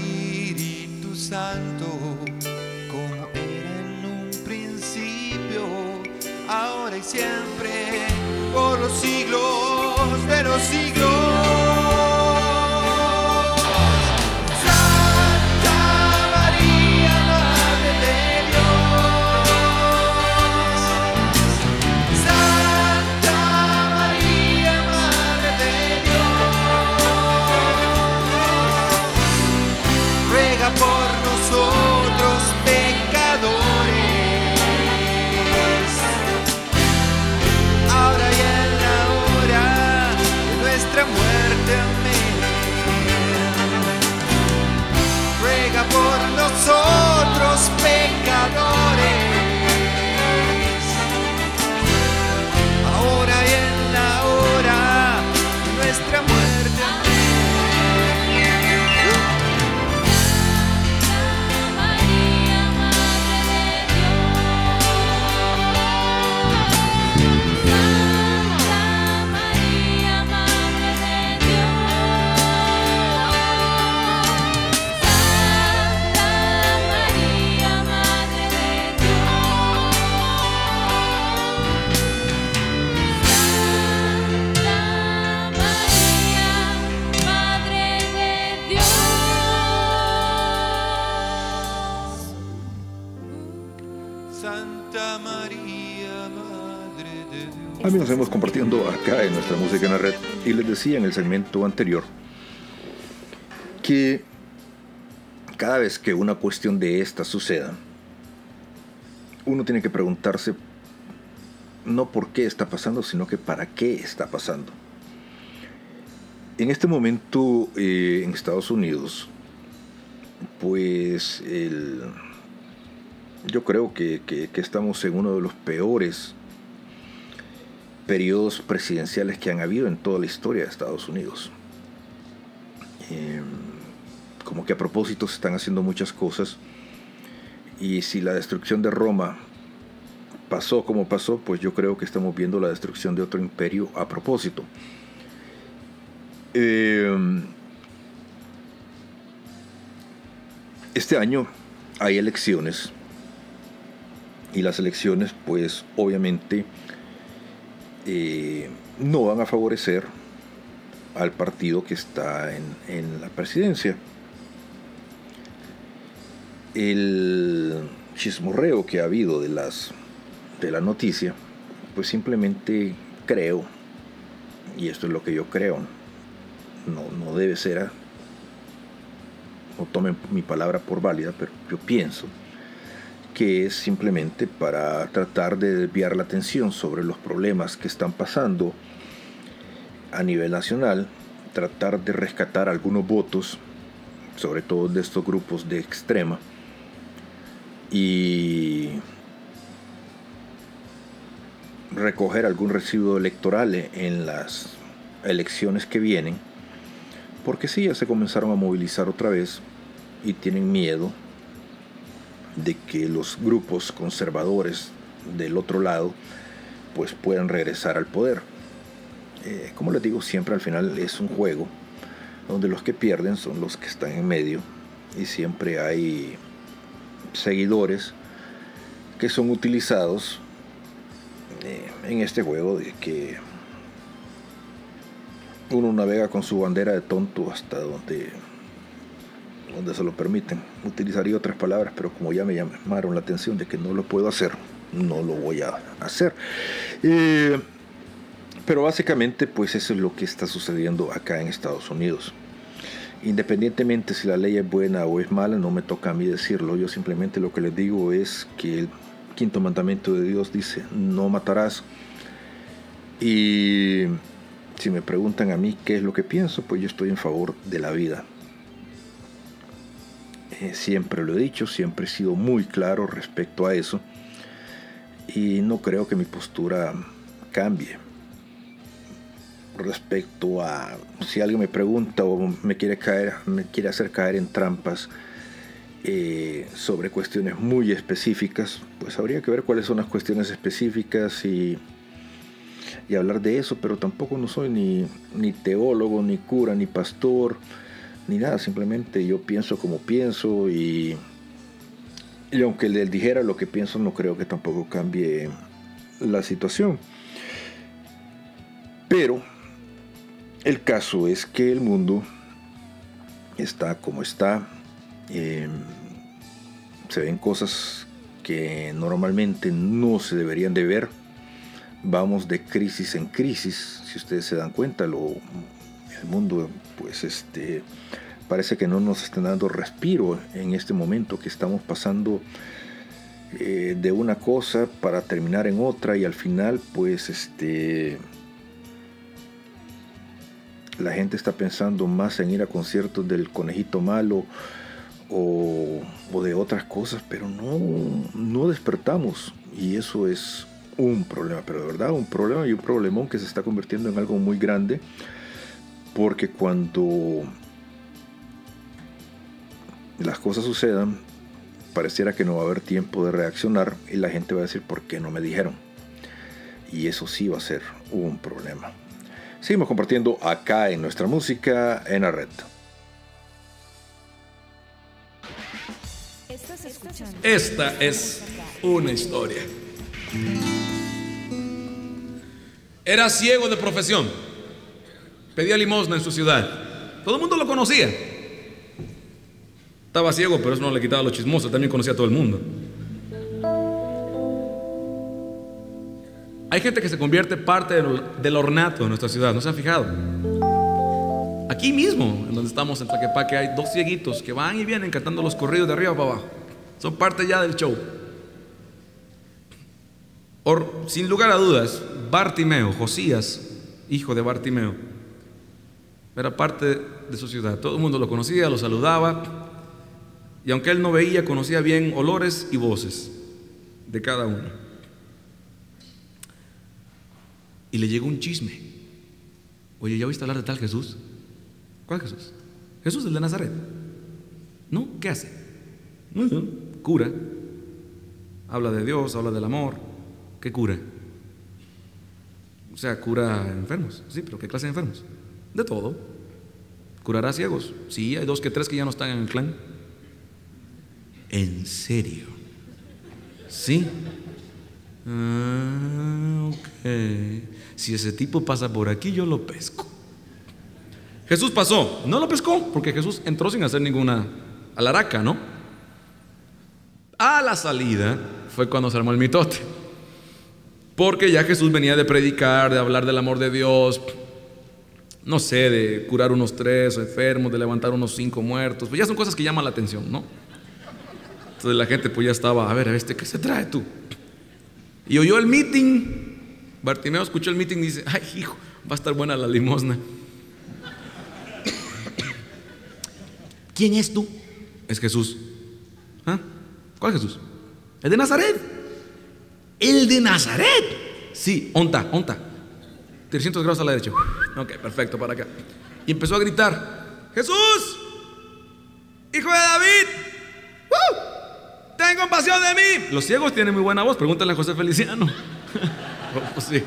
acá en nuestra música en la red y les decía en el segmento anterior que cada vez que una cuestión de esta suceda, uno tiene que preguntarse no por qué está pasando, sino que para qué está pasando. En este momento eh, en Estados Unidos, pues yo creo que- que estamos en uno de los peores periodos presidenciales que han habido en toda la historia de Estados Unidos. Eh, como que a propósito se están haciendo muchas cosas y si la destrucción de Roma pasó como pasó, pues yo creo que estamos viendo la destrucción de otro imperio a propósito. Eh, este año hay elecciones y las elecciones pues obviamente eh, no van a favorecer al partido que está en, en la presidencia. El chismorreo que ha habido de las de la noticia, pues simplemente creo, y esto es lo que yo creo, no, no debe ser a- no tomen mi palabra por válida, pero yo pienso que es simplemente para tratar de desviar la atención sobre los problemas que están pasando a nivel nacional, tratar de rescatar algunos votos, sobre todo de estos grupos de extrema, y recoger algún residuo electoral en las elecciones que vienen, porque sí, ya se comenzaron a movilizar otra vez y tienen miedo de que los grupos conservadores del otro lado pues puedan regresar al poder. Eh, como les digo, siempre al final es un juego donde los que pierden son los que están en medio y siempre hay seguidores que son utilizados eh, en este juego de que uno navega con su bandera de tonto hasta donde donde se lo permiten. Utilizaría otras palabras, pero como ya me llamaron la atención de que no lo puedo hacer, no lo voy a hacer. Eh, pero básicamente, pues eso es lo que está sucediendo acá en Estados Unidos. Independientemente si la ley es buena o es mala, no me toca a mí decirlo. Yo simplemente lo que les digo es que el quinto mandamiento de Dios dice, no matarás. Y si me preguntan a mí qué es lo que pienso, pues yo estoy en favor de la vida. Eh, siempre lo he dicho, siempre he sido muy claro respecto a eso y no creo que mi postura cambie respecto a si alguien me pregunta o me quiere caer, me quiere hacer caer en trampas eh, sobre cuestiones muy específicas, pues habría que ver cuáles son las cuestiones específicas y, y hablar de eso, pero tampoco no soy ni, ni teólogo, ni cura, ni pastor ni nada, simplemente yo pienso como pienso y, y aunque le dijera lo que pienso, no creo que tampoco cambie la situación. Pero el caso es que el mundo está como está. Eh, se ven cosas que normalmente no se deberían de ver. Vamos de crisis en crisis. Si ustedes se dan cuenta, lo, mundo pues este parece que no nos están dando respiro en este momento que estamos pasando eh, de una cosa para terminar en otra y al final pues este la gente está pensando más en ir a conciertos del conejito malo o, o de otras cosas pero no no despertamos. Y eso es un problema pero de verdad un problema y un problemón que se está convirtiendo en algo muy grande porque cuando las cosas sucedan, pareciera que no va a haber tiempo de reaccionar y la gente va a decir, ¿por qué no me dijeron? Y eso sí va a ser un problema. Seguimos compartiendo acá en nuestra música en la red. Esta es una historia. Era ciego de profesión. Pedía limosna en su ciudad. Todo el mundo lo conocía. Estaba ciego, pero eso no le quitaba lo chismoso. También conocía a todo el mundo. Hay gente que se convierte parte del, ornato de nuestra ciudad. ¿No se han fijado? Aquí mismo, en donde estamos en Tlaquepaque, hay dos cieguitos que van y vienen cantando los corridos de arriba para abajo. Son parte ya del show. Sin lugar a dudas, Bartimeo, Josías, hijo de Bartimeo, era parte de su ciudad. Todo el mundo lo conocía, lo saludaba. Y aunque él no veía, conocía bien olores y voces de cada uno. Y le llegó un chisme. Oye, ¿ya oíste hablar de tal Jesús? ¿Cuál Jesús? Jesús el de Nazaret. ¿No? ¿Qué hace? Cura. Habla de Dios, habla del amor. ¿Qué cura? O sea, cura enfermos. Sí, pero ¿qué clase de enfermos? De todo. ¿Curará ciegos? Sí, hay dos que tres que ya no están en el clan. ¿En serio? ¿Sí? Ah, ok. Si ese tipo pasa por aquí, yo lo pesco. Jesús pasó. No lo pescó porque Jesús entró sin hacer ninguna alaraca, ¿no? A la salida fue cuando se armó el mitote. Porque ya Jesús venía de predicar, de hablar del amor de Dios, no sé, de curar unos tres enfermos, de levantar unos cinco muertos. Pues ya son cosas que llaman la atención, ¿no? Entonces la gente pues ya estaba, a ver, a ver, este, ¿qué se trae tú? Y oyó el meeting. Bartimeo escuchó el meeting y dice, ay, hijo, va a estar buena la limosna. ¿Quién es tú? Es Jesús. ¿Ah? ¿Cuál Jesús? El de Nazaret. El de Nazaret. Sí, onta, onta. 300 grados a la derecha. Ok, perfecto, para acá. Y empezó a gritar, Jesús, hijo de David, ten compasión de mí. Los ciegos tienen muy buena voz, pregúntale a José Feliciano. Oh, sí.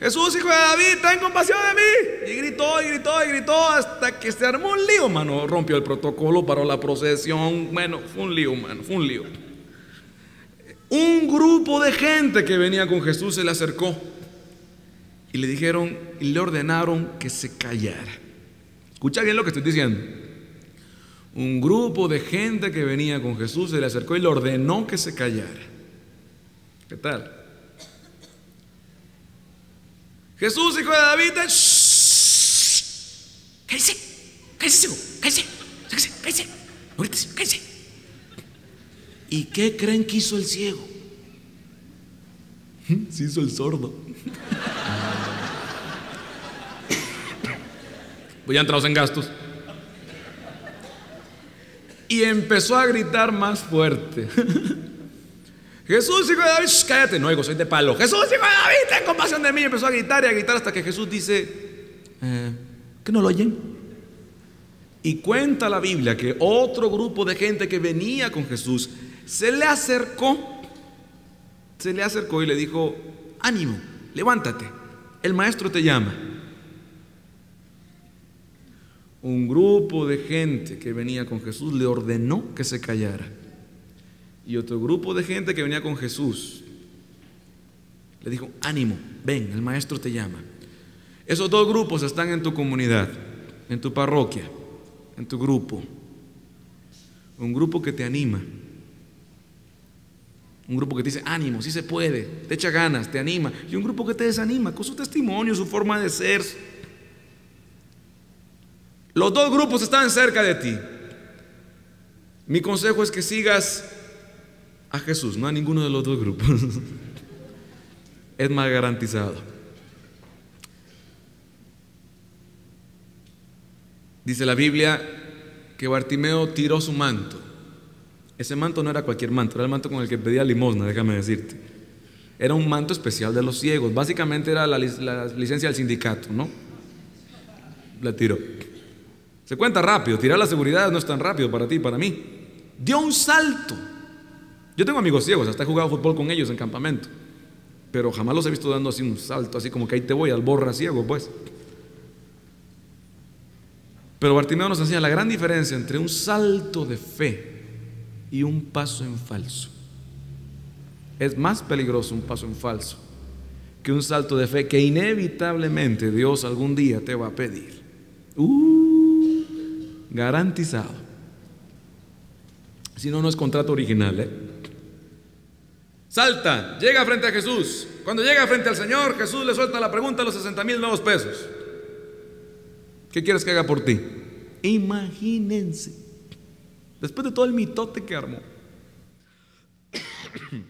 Jesús, hijo de David, ten compasión de mí. Y gritó, y gritó, y gritó hasta que se armó un lío, mano. Rompió el protocolo, paró la procesión. Bueno, fue un lío, mano, fue un lío. Un grupo de gente que venía con Jesús se le acercó y le dijeron y le ordenaron que se callara. Escucha bien lo que estoy diciendo. Un grupo de gente que venía con Jesús se le acercó y le ordenó que se callara. ¿Qué tal? Jesús, hijo de David, shh. cállese, cállese, hijo, cállese, cállese, cállese, grites, cállese. ¿Y qué creen que hizo el ciego? Se hizo el sordo. Pues ya entrados en gastos. Y empezó a gritar más fuerte. Jesús, hijo de David, cállate, no, hijo, soy de palo. Jesús, hijo de David, ten compasión de mí. Y empezó a gritar y a gritar hasta que Jesús dice, eh, ¿que no lo oyen? Y cuenta la Biblia que otro grupo de gente que venía con Jesús se le acercó, se le acercó y le dijo, ánimo, levántate, el maestro te llama. Un grupo de gente que venía con Jesús le ordenó que se callara. Y otro grupo de gente que venía con Jesús le dijo, ánimo, ven, el maestro te llama. Esos dos grupos están en tu comunidad, en tu parroquia, en tu grupo. Un grupo que te anima. Un grupo que te dice, ánimo, sí se puede, te echa ganas, te anima. Y un grupo que te desanima con su testimonio, su forma de ser. Los dos grupos están cerca de ti. Mi consejo es que sigas a Jesús, no a ninguno de los dos grupos. es más garantizado. Dice la Biblia que Bartimeo tiró su manto. Ese manto no era cualquier manto, era el manto con el que pedía limosna, déjame decirte. Era un manto especial de los ciegos. Básicamente era la, la licencia del sindicato, ¿no? La tiró. Se cuenta rápido, tirar la seguridad no es tan rápido para ti para mí. Dio un salto. Yo tengo amigos ciegos, hasta he jugado fútbol con ellos en campamento. Pero jamás los he visto dando así un salto, así como que ahí te voy, al borra ciego, pues. Pero Bartimeo nos enseña la gran diferencia entre un salto de fe y un paso en falso. Es más peligroso un paso en falso que un salto de fe que inevitablemente Dios algún día te va a pedir. Uh, garantizado. Si no, no es contrato original. ¿eh? Salta, llega frente a Jesús. Cuando llega frente al Señor, Jesús le suelta la pregunta a los 60 mil nuevos pesos. ¿Qué quieres que haga por ti? Imagínense. Después de todo el mitote que armó.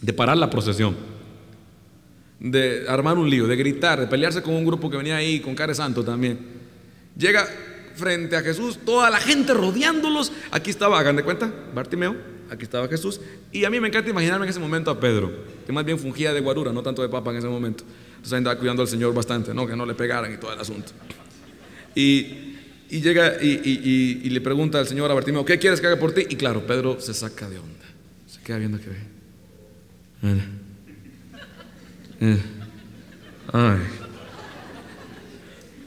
De parar la procesión. De armar un lío, de gritar, de pelearse con un grupo que venía ahí, con Care Santo también. Llega frente a Jesús, toda la gente rodeándolos. Aquí estaba, hagan de cuenta, Bartimeo, aquí estaba Jesús. Y a mí me encanta imaginarme en ese momento a Pedro, que más bien fungía de guarura, no tanto de papa en ese momento. Entonces andaba cuidando al Señor bastante, ¿no? Que no le pegaran y todo el asunto. Y, llega y, le pregunta al Señor a Bartimeo, ¿qué quieres que haga por ti? Y claro, Pedro se saca de onda. Se queda viendo que ve. Ay.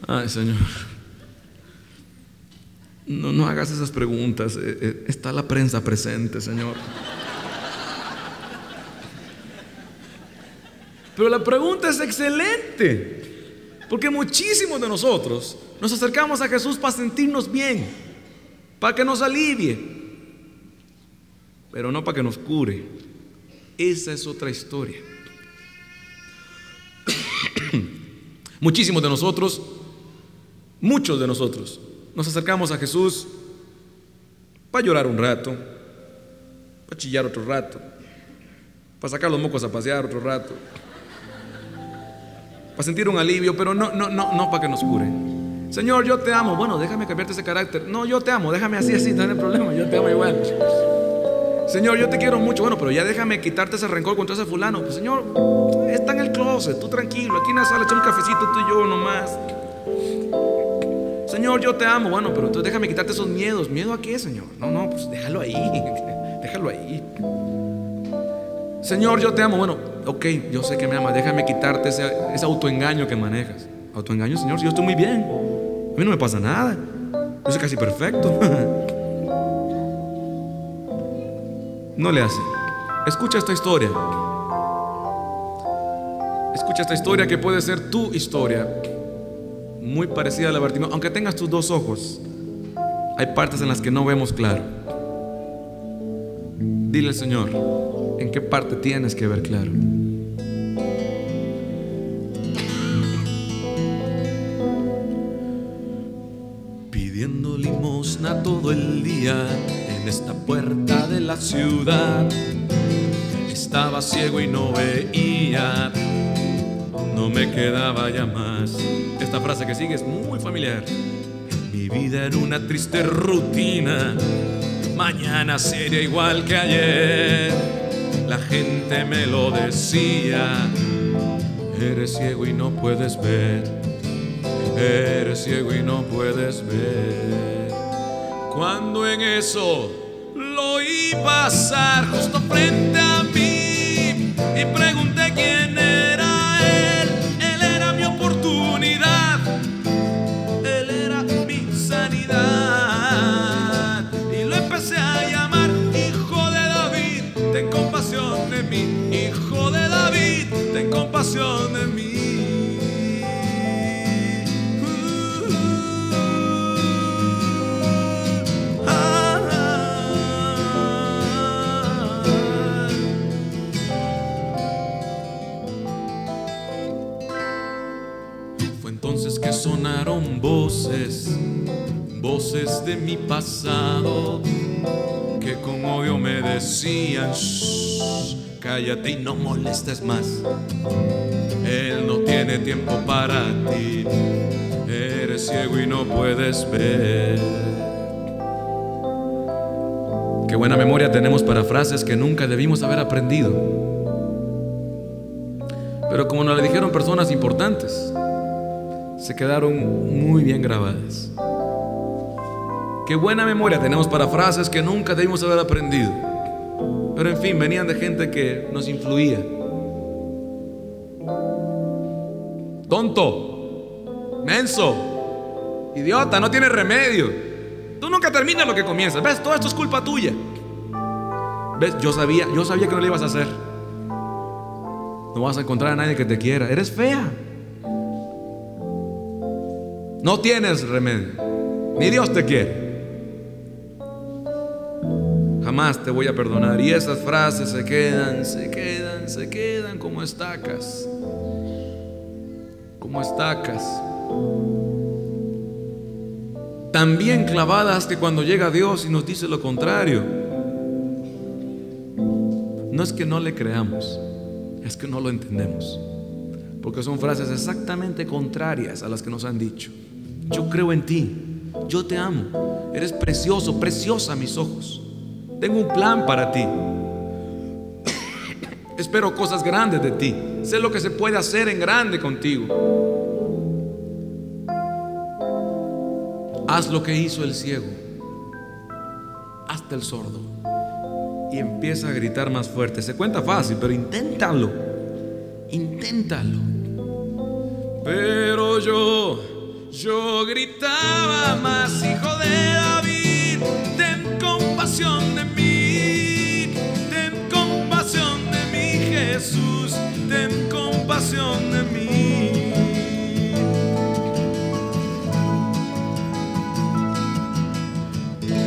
Ay, Señor. No, no hagas esas preguntas. eh, eh, está la prensa presente, Señor. Pero la pregunta es excelente. Porque muchísimos de nosotros nos acercamos a Jesús para sentirnos bien, para que nos alivie, pero no para que nos cure. Esa es otra historia. Muchísimos de nosotros muchos de nosotros nos acercamos a Jesús para llorar un rato, para chillar otro rato, para sacar los mocos a pasear otro rato, para sentir un alivio, pero no, no, no, no para que nos cure. Señor, yo te amo. Bueno, déjame cambiarte ese carácter. No, yo te amo, déjame así, así, no hay problema, yo te amo igual. Señor, yo te quiero mucho. Bueno, pero ya déjame quitarte ese rencor contra ese fulano. Pues, señor, está en el closet, tú tranquilo. Aquí en la sala echa un cafecito tú y yo nomás. Señor, yo te amo. Bueno, pero entonces déjame quitarte esos miedos. ¿Miedo a qué, Señor? No, no, pues déjalo ahí. Déjalo ahí. Señor, yo te amo. Bueno, ok, yo sé que me amas. Déjame quitarte ese, ese autoengaño que manejas. Autoengaño, Señor, si yo estoy muy bien. A mí no me pasa nada. Yo soy casi perfecto. No le hace. Escucha esta historia. Escucha esta historia que puede ser tu historia. Muy parecida a la Bartimeo. Aunque tengas tus dos ojos, hay partes en las que no vemos claro. Dile al Señor, ¿en qué parte tienes que ver claro? pidiendo limosna todo el día en esta puerta de la ciudad. Estaba ciego y no veía, no me quedaba ya más. Esta frase que sigue es muy familiar. Mi vida era una triste rutina, mañana sería igual que ayer. La gente me lo decía, eres ciego y no puedes ver. Eres ciego y no puedes ver. Cuando en eso lo oí pasar justo frente de mi pasado, que con odio me decían, "Shh, cállate y no molestes más. Él no tiene tiempo para ti, eres ciego y no puedes ver. Qué buena memoria tenemos para frases que nunca debimos haber aprendido. Pero como nos le dijeron personas importantes, se quedaron muy bien grabadas. Qué buena memoria tenemos para frases que nunca debimos haber aprendido. Pero en fin, venían de gente que nos influía. Tonto, menso, idiota, no tiene remedio. Tú nunca terminas lo que comienzas. ¿Ves? Todo esto es culpa tuya. ¿Ves? Yo sabía, yo sabía que no lo ibas a hacer. No vas a encontrar a nadie que te quiera. Eres fea. No tienes remedio. Ni Dios te quiere. Jamás te voy a perdonar. Y esas frases se quedan, se quedan, se quedan como estacas. Como estacas. Tan bien clavadas que cuando llega Dios y nos dice lo contrario, no es que no le creamos, es que no lo entendemos. Porque son frases exactamente contrarias a las que nos han dicho. Yo creo en ti, yo te amo, eres precioso, preciosa a mis ojos. Tengo un plan para ti. Espero cosas grandes de ti. Sé lo que se puede hacer en grande contigo. Haz lo que hizo el ciego. Hasta el sordo. Y empieza a gritar más fuerte. Se cuenta fácil, pero inténtalo. Inténtalo. Pero yo, yo gritaba más, hijo de David, compasión de mí, ten compasión de mí, Jesús, ten compasión de mí.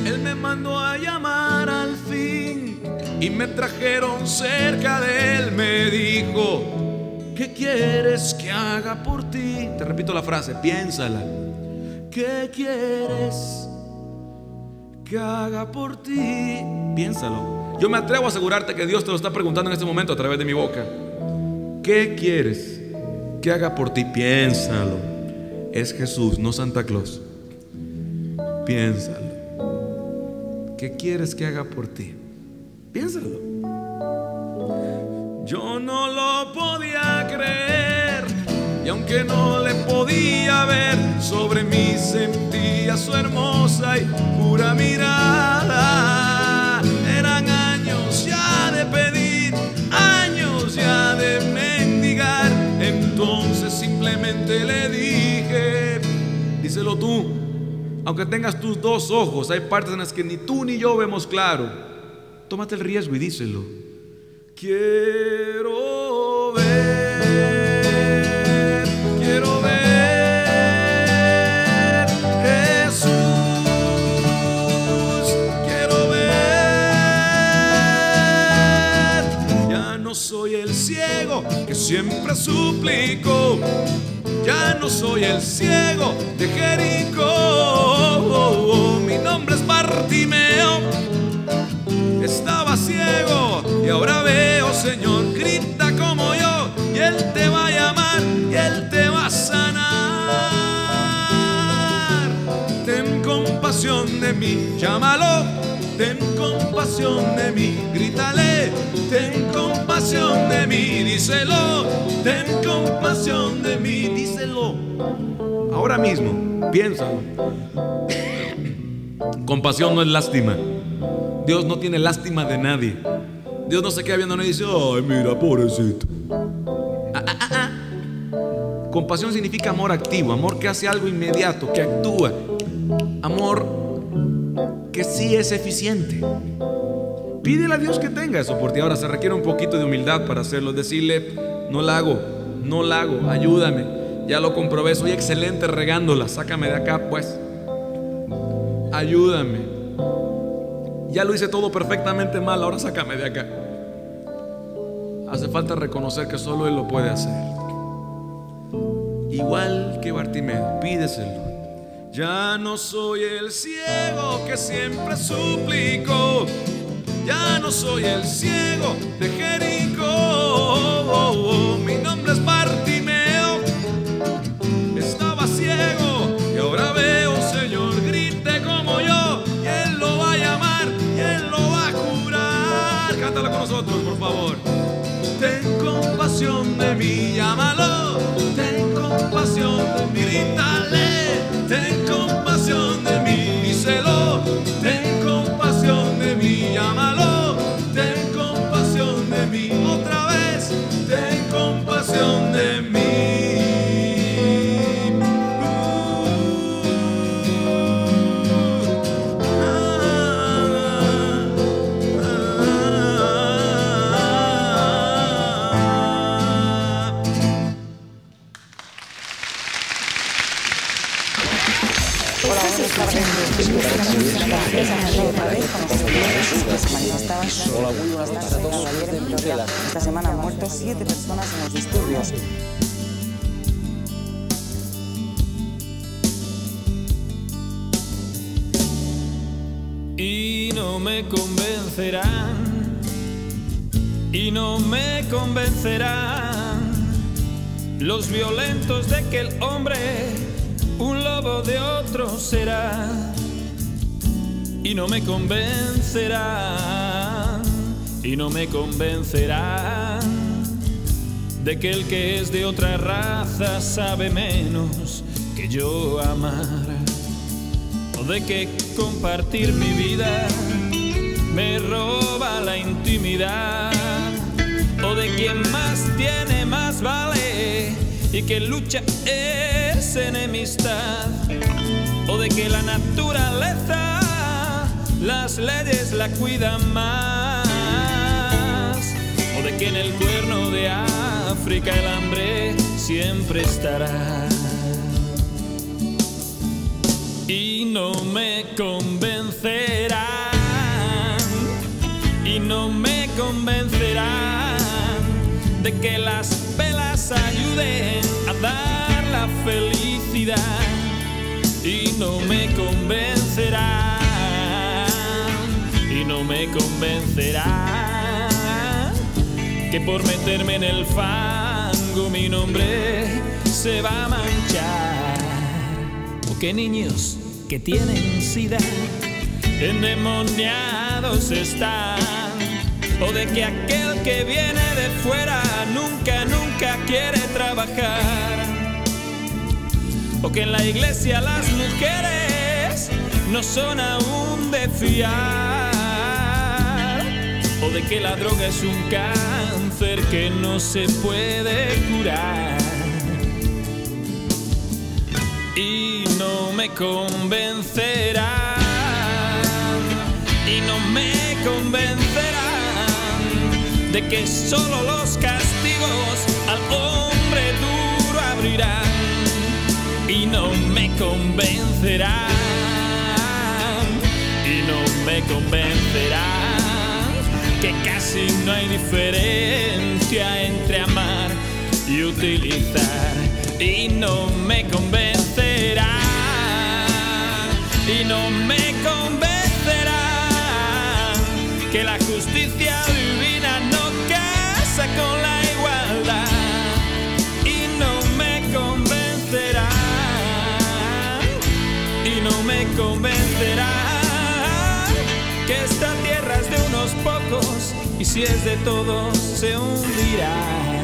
Él me mandó a llamar al fin y me trajeron cerca de él, me dijo, ¿Qué quieres que haga por ti? Te repito la frase, piénsala. ¿Qué quieres que haga por ti? Piénsalo. Yo me atrevo a asegurarte que Dios te lo está preguntando en este momento a través de mi boca. ¿Qué quieres que haga por ti? Piénsalo. Es Jesús, no Santa Claus. Piénsalo. ¿Qué quieres que haga por ti? Piénsalo. Yo no lo podía creer y aunque no le podía ver, sobre mí sentía su hermosa y pura mirada. Eran años ya de pedir, años ya de mendigar. Entonces simplemente le dije, Díselo tú. Aunque tengas tus dos ojos, hay partes en las que ni tú ni yo vemos claro. Tómate el riesgo y díselo. quiero siempre suplico, ya no soy el ciego de Jericó. Mi nombre es Bartimeo estaba ciego y ahora veo, Señor, grita como yo y Él te va a llamar y Él te va compasión de mí, llámalo, ten compasión de mí, grítale, ten compasión de mí, díselo, ten compasión de mí, díselo. Ahora mismo, piénsalo. Compasión no es lástima. Dios no tiene lástima de nadie. Dios no se queda viendo y dice, ay, mira, pobrecito. Ah, ah, ah. Compasión significa amor activo, amor que hace algo inmediato, que actúa. Amor que sí es eficiente. Pídele a Dios que tenga eso por ti. Ahora se requiere un poquito de humildad para hacerlo. Decirle, no la hago, no la hago, ayúdame. Ya lo comprobé, soy excelente regándola. Sácame de acá, pues. Ayúdame. Ya lo hice todo perfectamente mal, ahora sácame de acá. Hace falta reconocer que solo Él lo puede hacer. Igual que Bartimeo, pídeselo. Ya no soy el ciego que siempre suplico. Ya no soy el ciego de Jericó. Mi nombre es Bartimeo. Estaba ciego y ahora veo, Señor, grite como yo. Y Él lo va a llamar y Él lo va a curar. Cántala con nosotros, por favor. Ten compasión de mí, llámalo. Esta semana han muerto siete personas en los disturbios. y no me convencerán, y no me convencerán. Los violentos de que el hombre un lobo de otro será, y no me convencerán, y no me convencerán de que el que es de otra raza sabe menos que yo amar o de que compartir mi vida me roba la intimidad, o de quien más tiene más vale y que lucha es enemistad, o de que la naturaleza las leyes la cuidan más, de que en el cuerno de África el hambre siempre estará. Y no me convencerán y no me convencerán de que las velas ayuden a dar la felicidad. Y no me convencerán y no me convencerán que por meterme en el fango mi nombre se va a manchar. O que niños que tienen sida endemoniados están. O de que aquel que viene de fuera nunca, nunca quiere trabajar. O que en la iglesia las mujeres no son aún de fiar o de que la droga es un cáncer que no se puede curar. Y no me convencerán y no me convencerán de que solo los castigos al hombre duro abrirán. Y no me convencerán y no me convencerán que casi no hay diferencia entre amar y utilizar. Y no me convencerán y no me convencerán que la justicia y si es de todos se hundirá.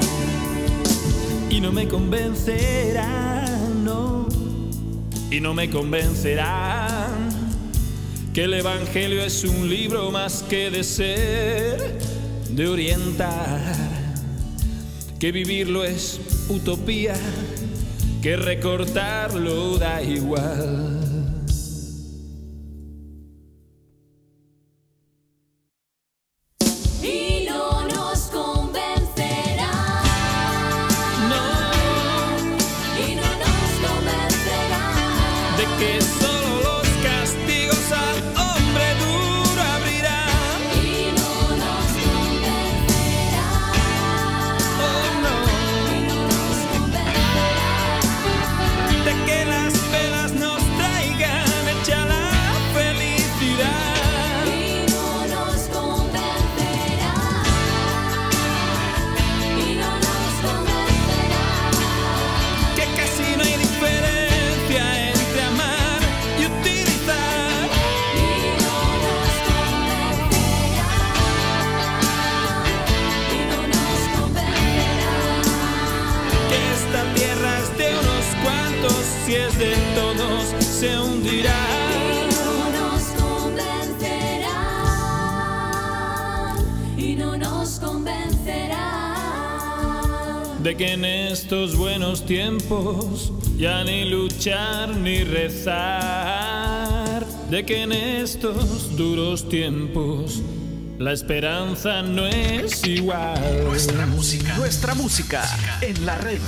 Y no me convencerán no. Y no me convencerán que el evangelio es un libro más que de ser de orientar. Que vivirlo es utopía que recortarlo da igual ya ni luchar ni rezar. De que en estos duros tiempos la esperanza no es igual. Nuestra música, nuestra música en la red.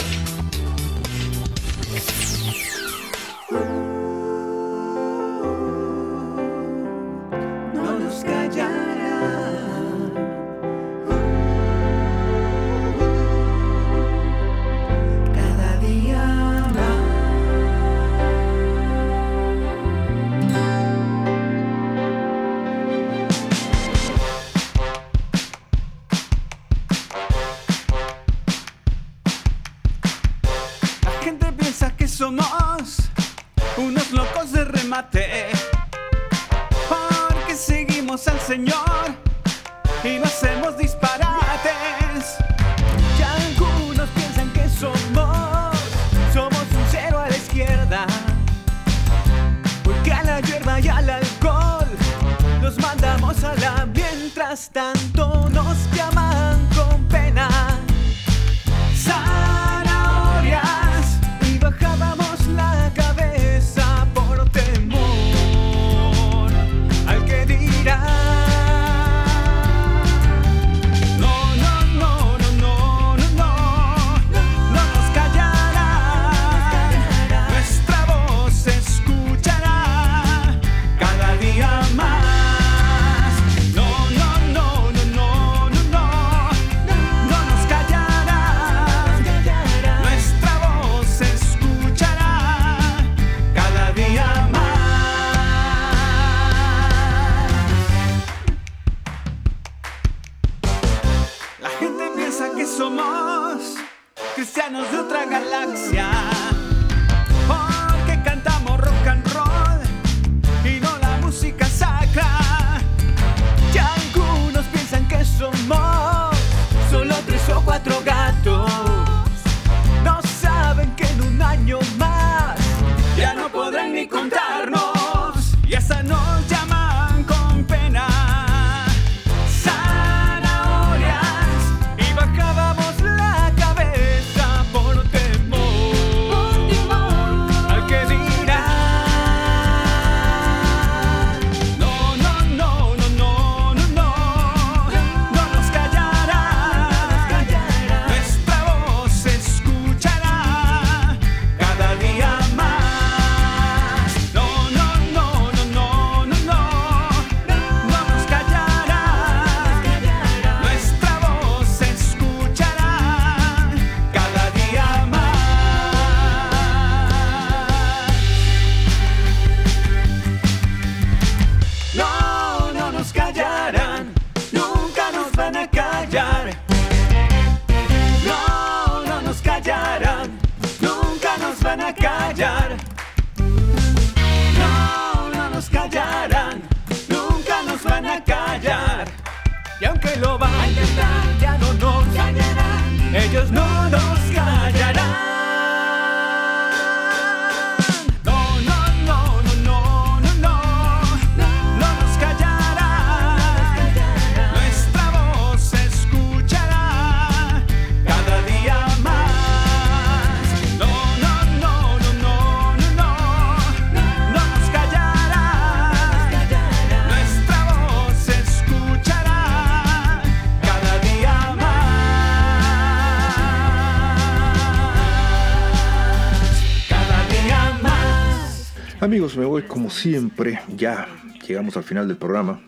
Me voy como siempre. Ya llegamos al final del programa.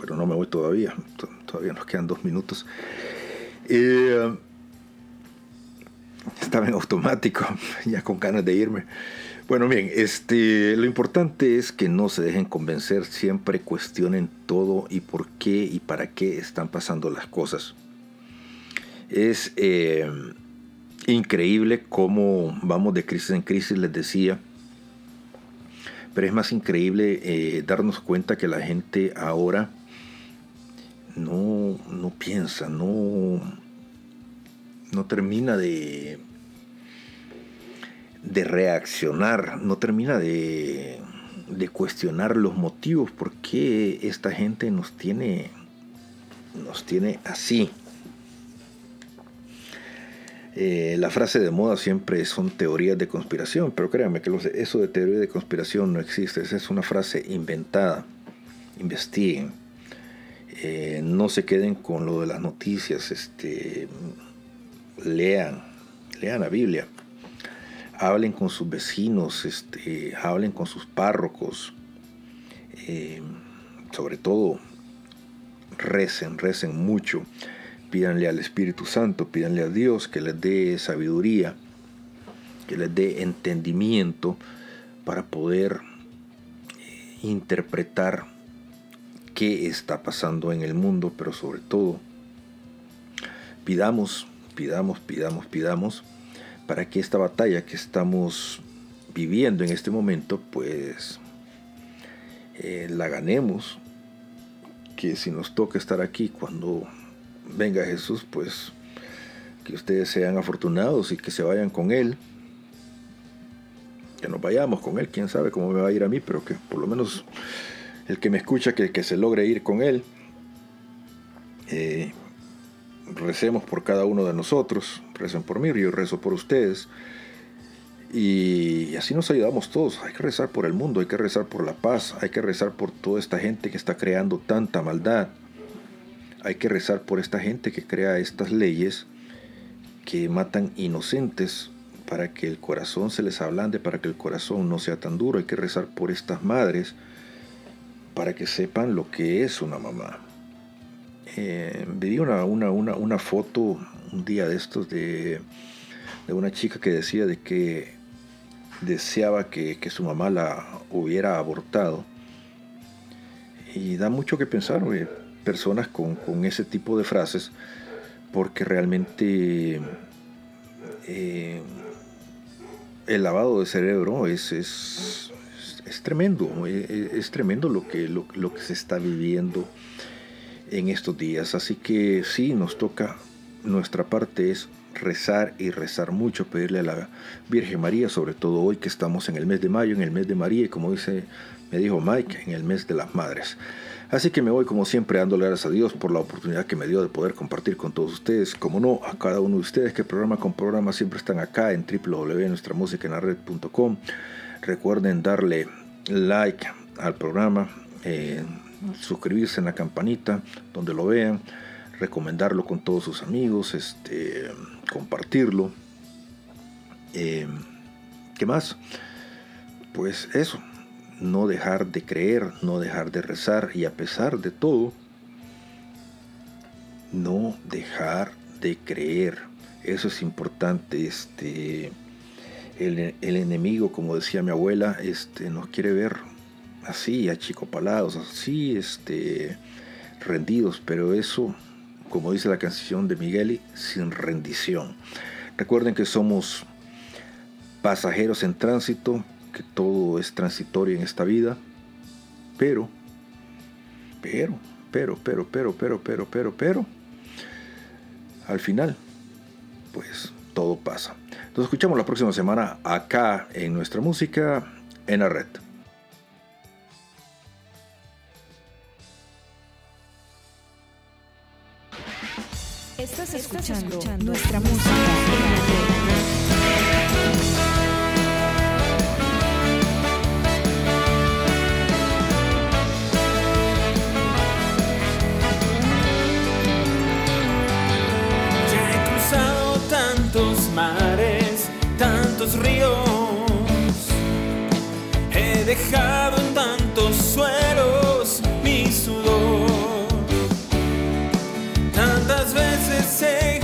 Pero no me voy todavía. to- Todavía nos quedan dos minutos. Eh, estaba en automático, ya con ganas de irme. Bueno, bien, este, lo importante es que no se dejen convencer, siempre cuestionen todo y por qué y para qué están pasando las cosas. Es eh, increíble cómo vamos de crisis en crisis, les decía. Pero es más increíble eh, darnos cuenta que la gente ahora no, no piensa, no, no termina de, de reaccionar, no termina de, de cuestionar los motivos por qué esta gente nos tiene, nos tiene así. Eh, la frase de moda siempre son teorías de conspiración, pero créanme que eso de teoría de conspiración no existe, esa es una frase inventada. Investiguen. Eh, no se queden con lo de las noticias, este, lean, lean la Biblia, hablen con sus vecinos, este, hablen con sus párrocos, eh, sobre todo recen, recen mucho, pídanle al Espíritu Santo, pídanle a Dios que les dé sabiduría, que les dé entendimiento para poder eh, interpretar qué está pasando en el mundo, pero sobre todo pidamos, pidamos, pidamos, pidamos para que esta batalla que estamos viviendo en este momento, pues eh, la ganemos. Que si nos toca estar aquí cuando venga Jesús, pues que ustedes sean afortunados y que se vayan con Él. Que nos vayamos con Él, quién sabe cómo me va a ir a mí, pero que por lo menos el que me escucha, que, que se logre ir con Él. Eh, recemos por cada uno de nosotros, recen por mí, yo rezo por ustedes. Y así nos ayudamos todos. Hay que rezar por el mundo, hay que rezar por la paz, hay que rezar por toda esta gente que está creando tanta maldad. Hay que rezar por esta gente que crea estas leyes que matan inocentes para que el corazón se les ablande, para que el corazón no sea tan duro. Hay que rezar por estas madres para que sepan lo que es una mamá. Eh, vi una, una, una, una foto un día de estos de, de una chica que decía de que deseaba que, que su mamá la hubiera abortado. Y da mucho que pensar, oye, personas con, con ese tipo de frases, porque realmente eh, el lavado de cerebro es, es, es tremendo, es, es tremendo lo que, lo que se está viviendo en estos días. Así que sí, nos toca, nuestra parte es rezar y rezar mucho, pedirle a la Virgen María, sobre todo hoy que estamos en el mes de mayo, en el mes de María, y como dice, me dijo Mike, en el mes de las madres. Así que me voy como siempre dándole gracias a Dios por la oportunidad que me dio de poder compartir con todos ustedes, como no, a cada uno de ustedes que programa con programa siempre están acá en www.nuestramusicaenlared.com. Recuerden darle like al programa, eh, suscribirse en la campanita donde lo vean, recomendarlo con todos sus amigos, este, compartirlo. Eh, ¿Qué más? Pues eso, no dejar de creer, no dejar de rezar y a pesar de todo, no dejar de creer. Eso es importante. Este, el, el enemigo, como decía mi abuela, este, nos quiere ver así, achicopalados, así, este, rendidos, pero eso, como dice la canción de Migueli, sin rendición. Recuerden que somos pasajeros en tránsito, que todo es transitorio en esta vida, pero, pero, pero, pero, pero, pero, pero, pero, pero, al final, pues todo pasa. Nos escuchamos la próxima semana acá en nuestra música en la red. Estás escuchando, nuestra música. Mares, tantos ríos. He dejado en tantos suelos mi sudor. Tantas veces he